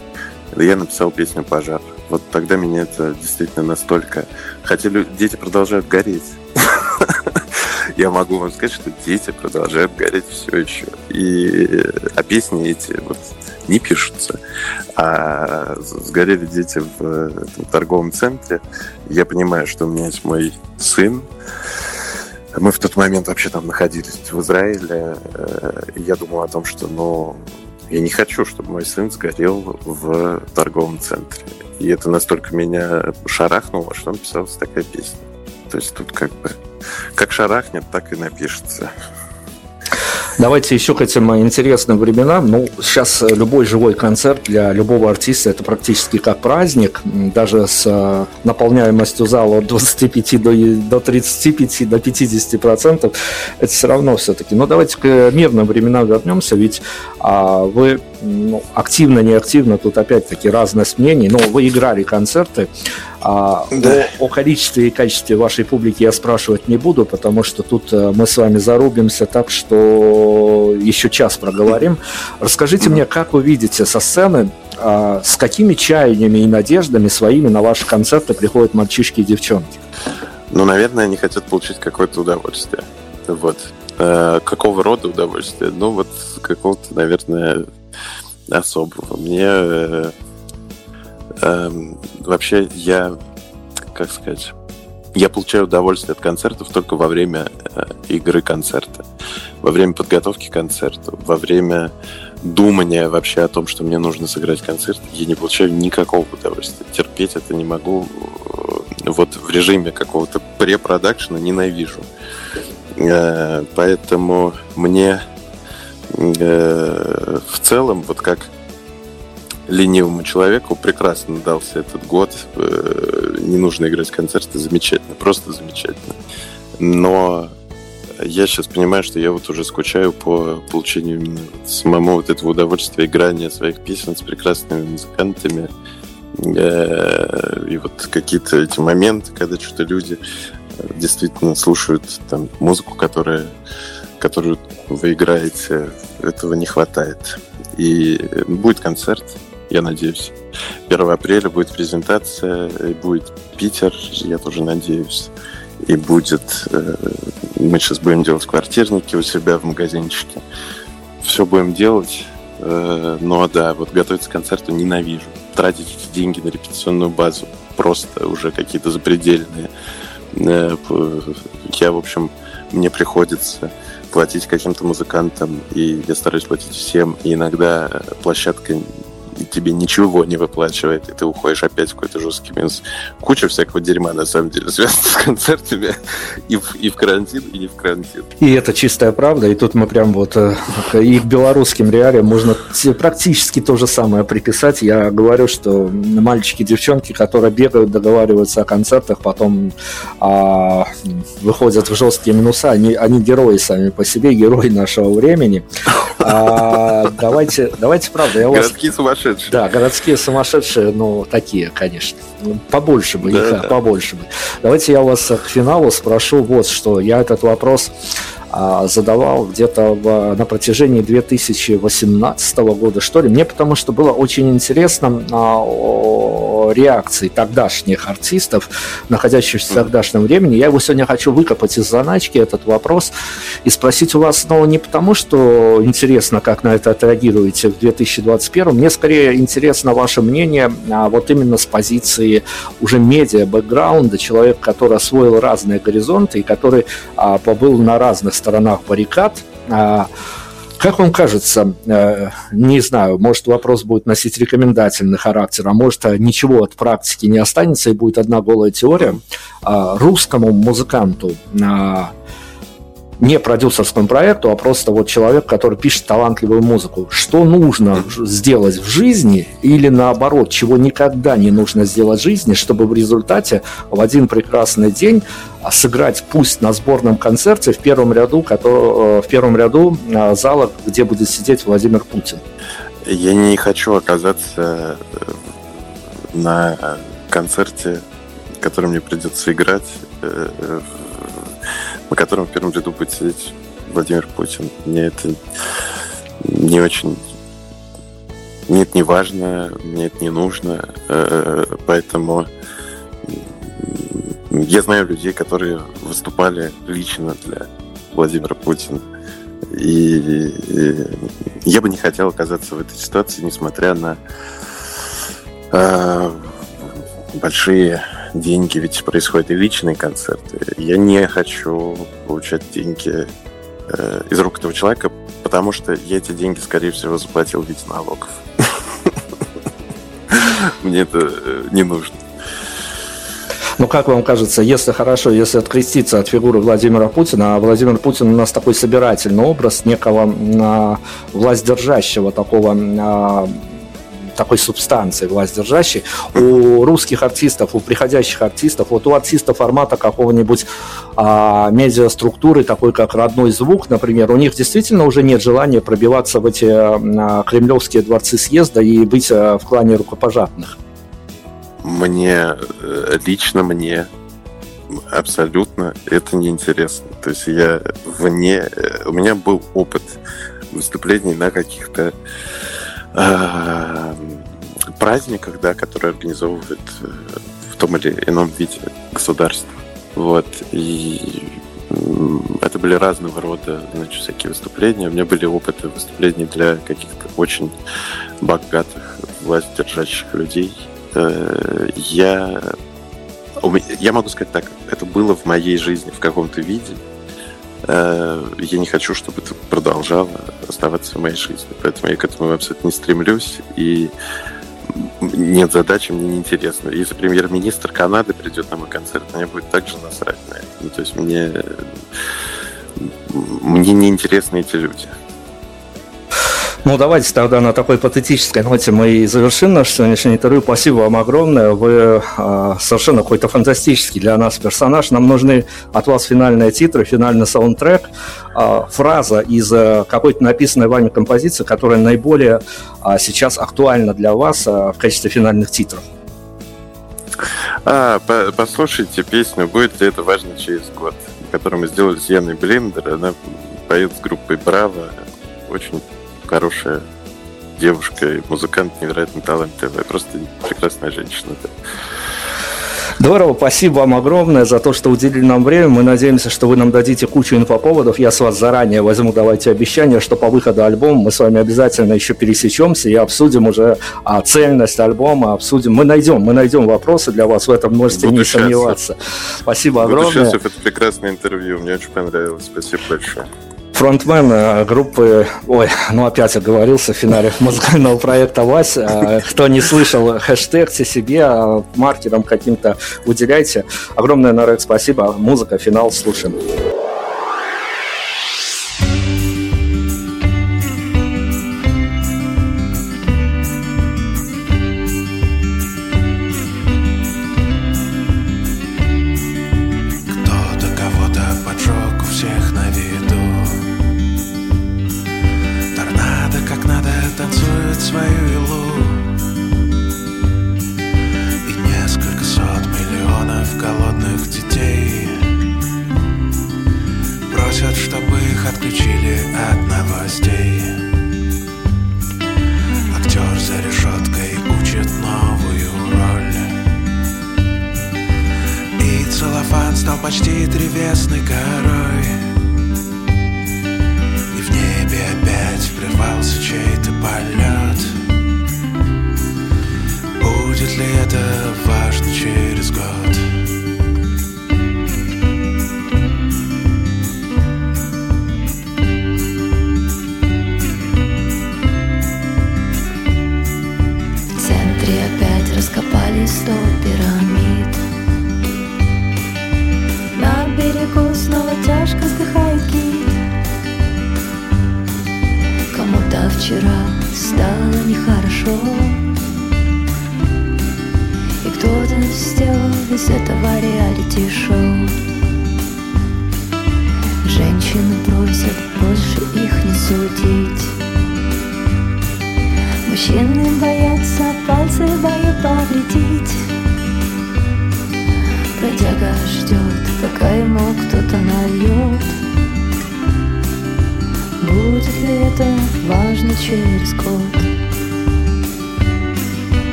я написал песню «Пожар». Вот тогда меня это действительно настолько... Хотя дети продолжают гореть я могу вам сказать, что дети продолжают гореть все еще. И, а песни эти вот не пишутся. А сгорели дети в этом торговом центре. Я понимаю, что у меня есть мой сын. Мы в тот момент вообще там находились в Израиле. И я думал о том, что, ну, я не хочу, чтобы мой сын сгорел в торговом центре. И это настолько меня шарахнуло, что написалась такая песня. То есть тут как бы как шарахнет, так и напишется. Давайте еще к этим интересным временам. Ну, сейчас любой живой концерт для любого артиста это практически как праздник. Даже с э, наполняемостью зала от 25 до, до 35, до 50 процентов. Это все равно все-таки. Но давайте к мирным временам вернемся. Ведь а, вы ну, активно, неактивно, тут опять-таки разность мнений, но вы играли концерты. А, да. о, о количестве и качестве вашей публики я спрашивать не буду, потому что тут э, мы с вами зарубимся так, что еще час проговорим. Расскажите мне, как вы видите со сцены, а, с какими чаяниями и надеждами своими на ваши концерты приходят мальчишки и девчонки? Ну, наверное, они хотят получить какое-то удовольствие. Вот. Э, какого рода удовольствие? Ну, вот какого-то, наверное, особого. Мне э, э, вообще я, как сказать, я получаю удовольствие от концертов только во время э, игры концерта, во время подготовки к концерту, во время думания вообще о том, что мне нужно сыграть концерт, я не получаю никакого удовольствия. Терпеть это не могу. Э, вот в режиме какого-то препродакшена ненавижу. Э, поэтому мне Э, в целом, вот как ленивому человеку прекрасно дался этот год. Э, не нужно играть концерты, замечательно, просто замечательно. Но я сейчас понимаю, что я вот уже скучаю по получению самому вот этого удовольствия играния своих песен с прекрасными музыкантами. Э, и вот какие-то эти моменты, когда что-то люди действительно слушают там музыку, которая которую вы играете, этого не хватает. И будет концерт, я надеюсь. 1 апреля будет презентация, и будет Питер, я тоже надеюсь. И будет... Э, мы сейчас будем делать квартирники у себя в магазинчике. Все будем делать. Э, но да, вот готовиться к концерту ненавижу. Тратить эти деньги на репетиционную базу просто уже какие-то запредельные. Э, я, в общем, мне приходится платить каким-то музыкантам, и я стараюсь платить всем. И иногда площадка тебе ничего не выплачивает, и ты уходишь опять в какой-то жесткий минус. Куча всякого дерьма, на самом деле, связана с концертами и в, и в карантин, и не в карантин. И это чистая правда, и тут мы прям вот э, и к белорусским реалиям можно практически то же самое приписать. Я говорю, что мальчики, девчонки, которые бегают, договариваются о концертах, потом а, выходят в жесткие минуса, они, они герои сами по себе, герои нашего времени. А, давайте, давайте, правда, я вас... Городские сумасшедшие. Да, городские сумасшедшие, ну, такие, конечно. Ну, побольше бы да, их, да. побольше бы. Давайте я вас к финалу спрошу вот что. Я этот вопрос задавал где-то на протяжении 2018 года, что ли. Мне потому что было очень интересно а, реакции тогдашних артистов, находящихся в тогдашнем времени. Я его сегодня хочу выкопать из заначки, этот вопрос, и спросить у вас, ну, не потому, что интересно, как на это отреагируете в 2021, мне скорее интересно ваше мнение а, вот именно с позиции уже медиа-бэкграунда, человек, который освоил разные горизонты и который а, побыл на разных сторонах баррикад. А, как вам кажется, э, не знаю, может вопрос будет носить рекомендательный характер, а может э, ничего от практики не останется и будет одна голая теория, а, русскому музыканту а, не продюсерскому проекту, а просто вот человек, который пишет талантливую музыку. Что нужно сделать в жизни или наоборот, чего никогда не нужно сделать в жизни, чтобы в результате в один прекрасный день сыграть пусть на сборном концерте в первом ряду, который, э, в первом ряду э, зала, где будет сидеть Владимир Путин. Я не хочу оказаться э, на концерте, который мне придется играть на котором в первом ряду будет сидеть Владимир Путин. Мне это не очень... Мне это не важно, мне это не нужно, э, поэтому я знаю людей, которые выступали лично для Владимира Путина. И, я бы не хотел оказаться в этой ситуации, несмотря на э, большие деньги, ведь происходят и личные концерты. Я не хочу получать деньги э, из рук этого человека, потому что я эти деньги, скорее всего, заплатил в виде налогов. Мне это э, не нужно. Ну, как вам кажется, если хорошо, если откреститься от фигуры Владимира Путина, а Владимир Путин у нас такой собирательный образ некого а, власть держащего такого а, такой субстанции властьдержащей, у русских артистов, у приходящих артистов, вот у артистов формата какого-нибудь а, медиаструктуры, такой как родной звук, например, у них действительно уже нет желания пробиваться в эти а, кремлевские дворцы съезда и быть а, в клане рукопожатных. Мне, э, лично мне, абсолютно это неинтересно. То есть я вне... Э, у меня был опыт выступлений на каких-то э, праздниках, да, которые организовывают э, в том или ином виде государство. Вот. И это были разного рода, значит, всякие выступления. У меня были опыты выступлений для каких-то очень богатых власть держащих людей. Э, я, я могу сказать так, это было в моей жизни в каком-то виде. Э, я не хочу, чтобы это продолжало оставаться в моей жизни. Поэтому я к этому абсолютно не стремлюсь. И нет задачи, мне неинтересно. Если премьер-министр Канады придет на мой концерт, мне будет также насрать на это. Ну, то есть мне, мне неинтересны эти люди. Ну, давайте тогда на такой патетической ноте мы и завершим наше сегодняшнее интервью. Спасибо вам огромное. Вы э, совершенно какой-то фантастический для нас персонаж. Нам нужны от вас финальные титры, финальный саундтрек, э, фраза из э, какой-то написанной вами композиции, которая наиболее э, сейчас актуальна для вас э, в качестве финальных титров. А, по послушайте песню «Будет ли это важно через год», которую мы сделали с Яной Блиндер. Она поет с группой «Браво». Очень хорошая девушка и музыкант, невероятно талантливая, просто прекрасная женщина. Да. Здорово, спасибо вам огромное за то, что уделили нам время. Мы надеемся, что вы нам дадите кучу инфоповодов. Я с вас заранее возьму, давайте обещание, что по выходу альбома мы с вами обязательно еще пересечемся и обсудим уже а, цельность альбома, обсудим. Мы найдем, мы найдем вопросы для вас, в этом можете Буду не счастлив. сомневаться. Спасибо Буду огромное. Счастлив. Это прекрасное интервью, мне очень понравилось. Спасибо большое фронтмен э, группы, ой, ну опять оговорился в финале музыкального проекта «Вась». Э, кто не слышал, хэштегте себе, э, маркером каким-то уделяйте. Огромное, Нарек, спасибо. Музыка, финал, слушаем. почти древесный король.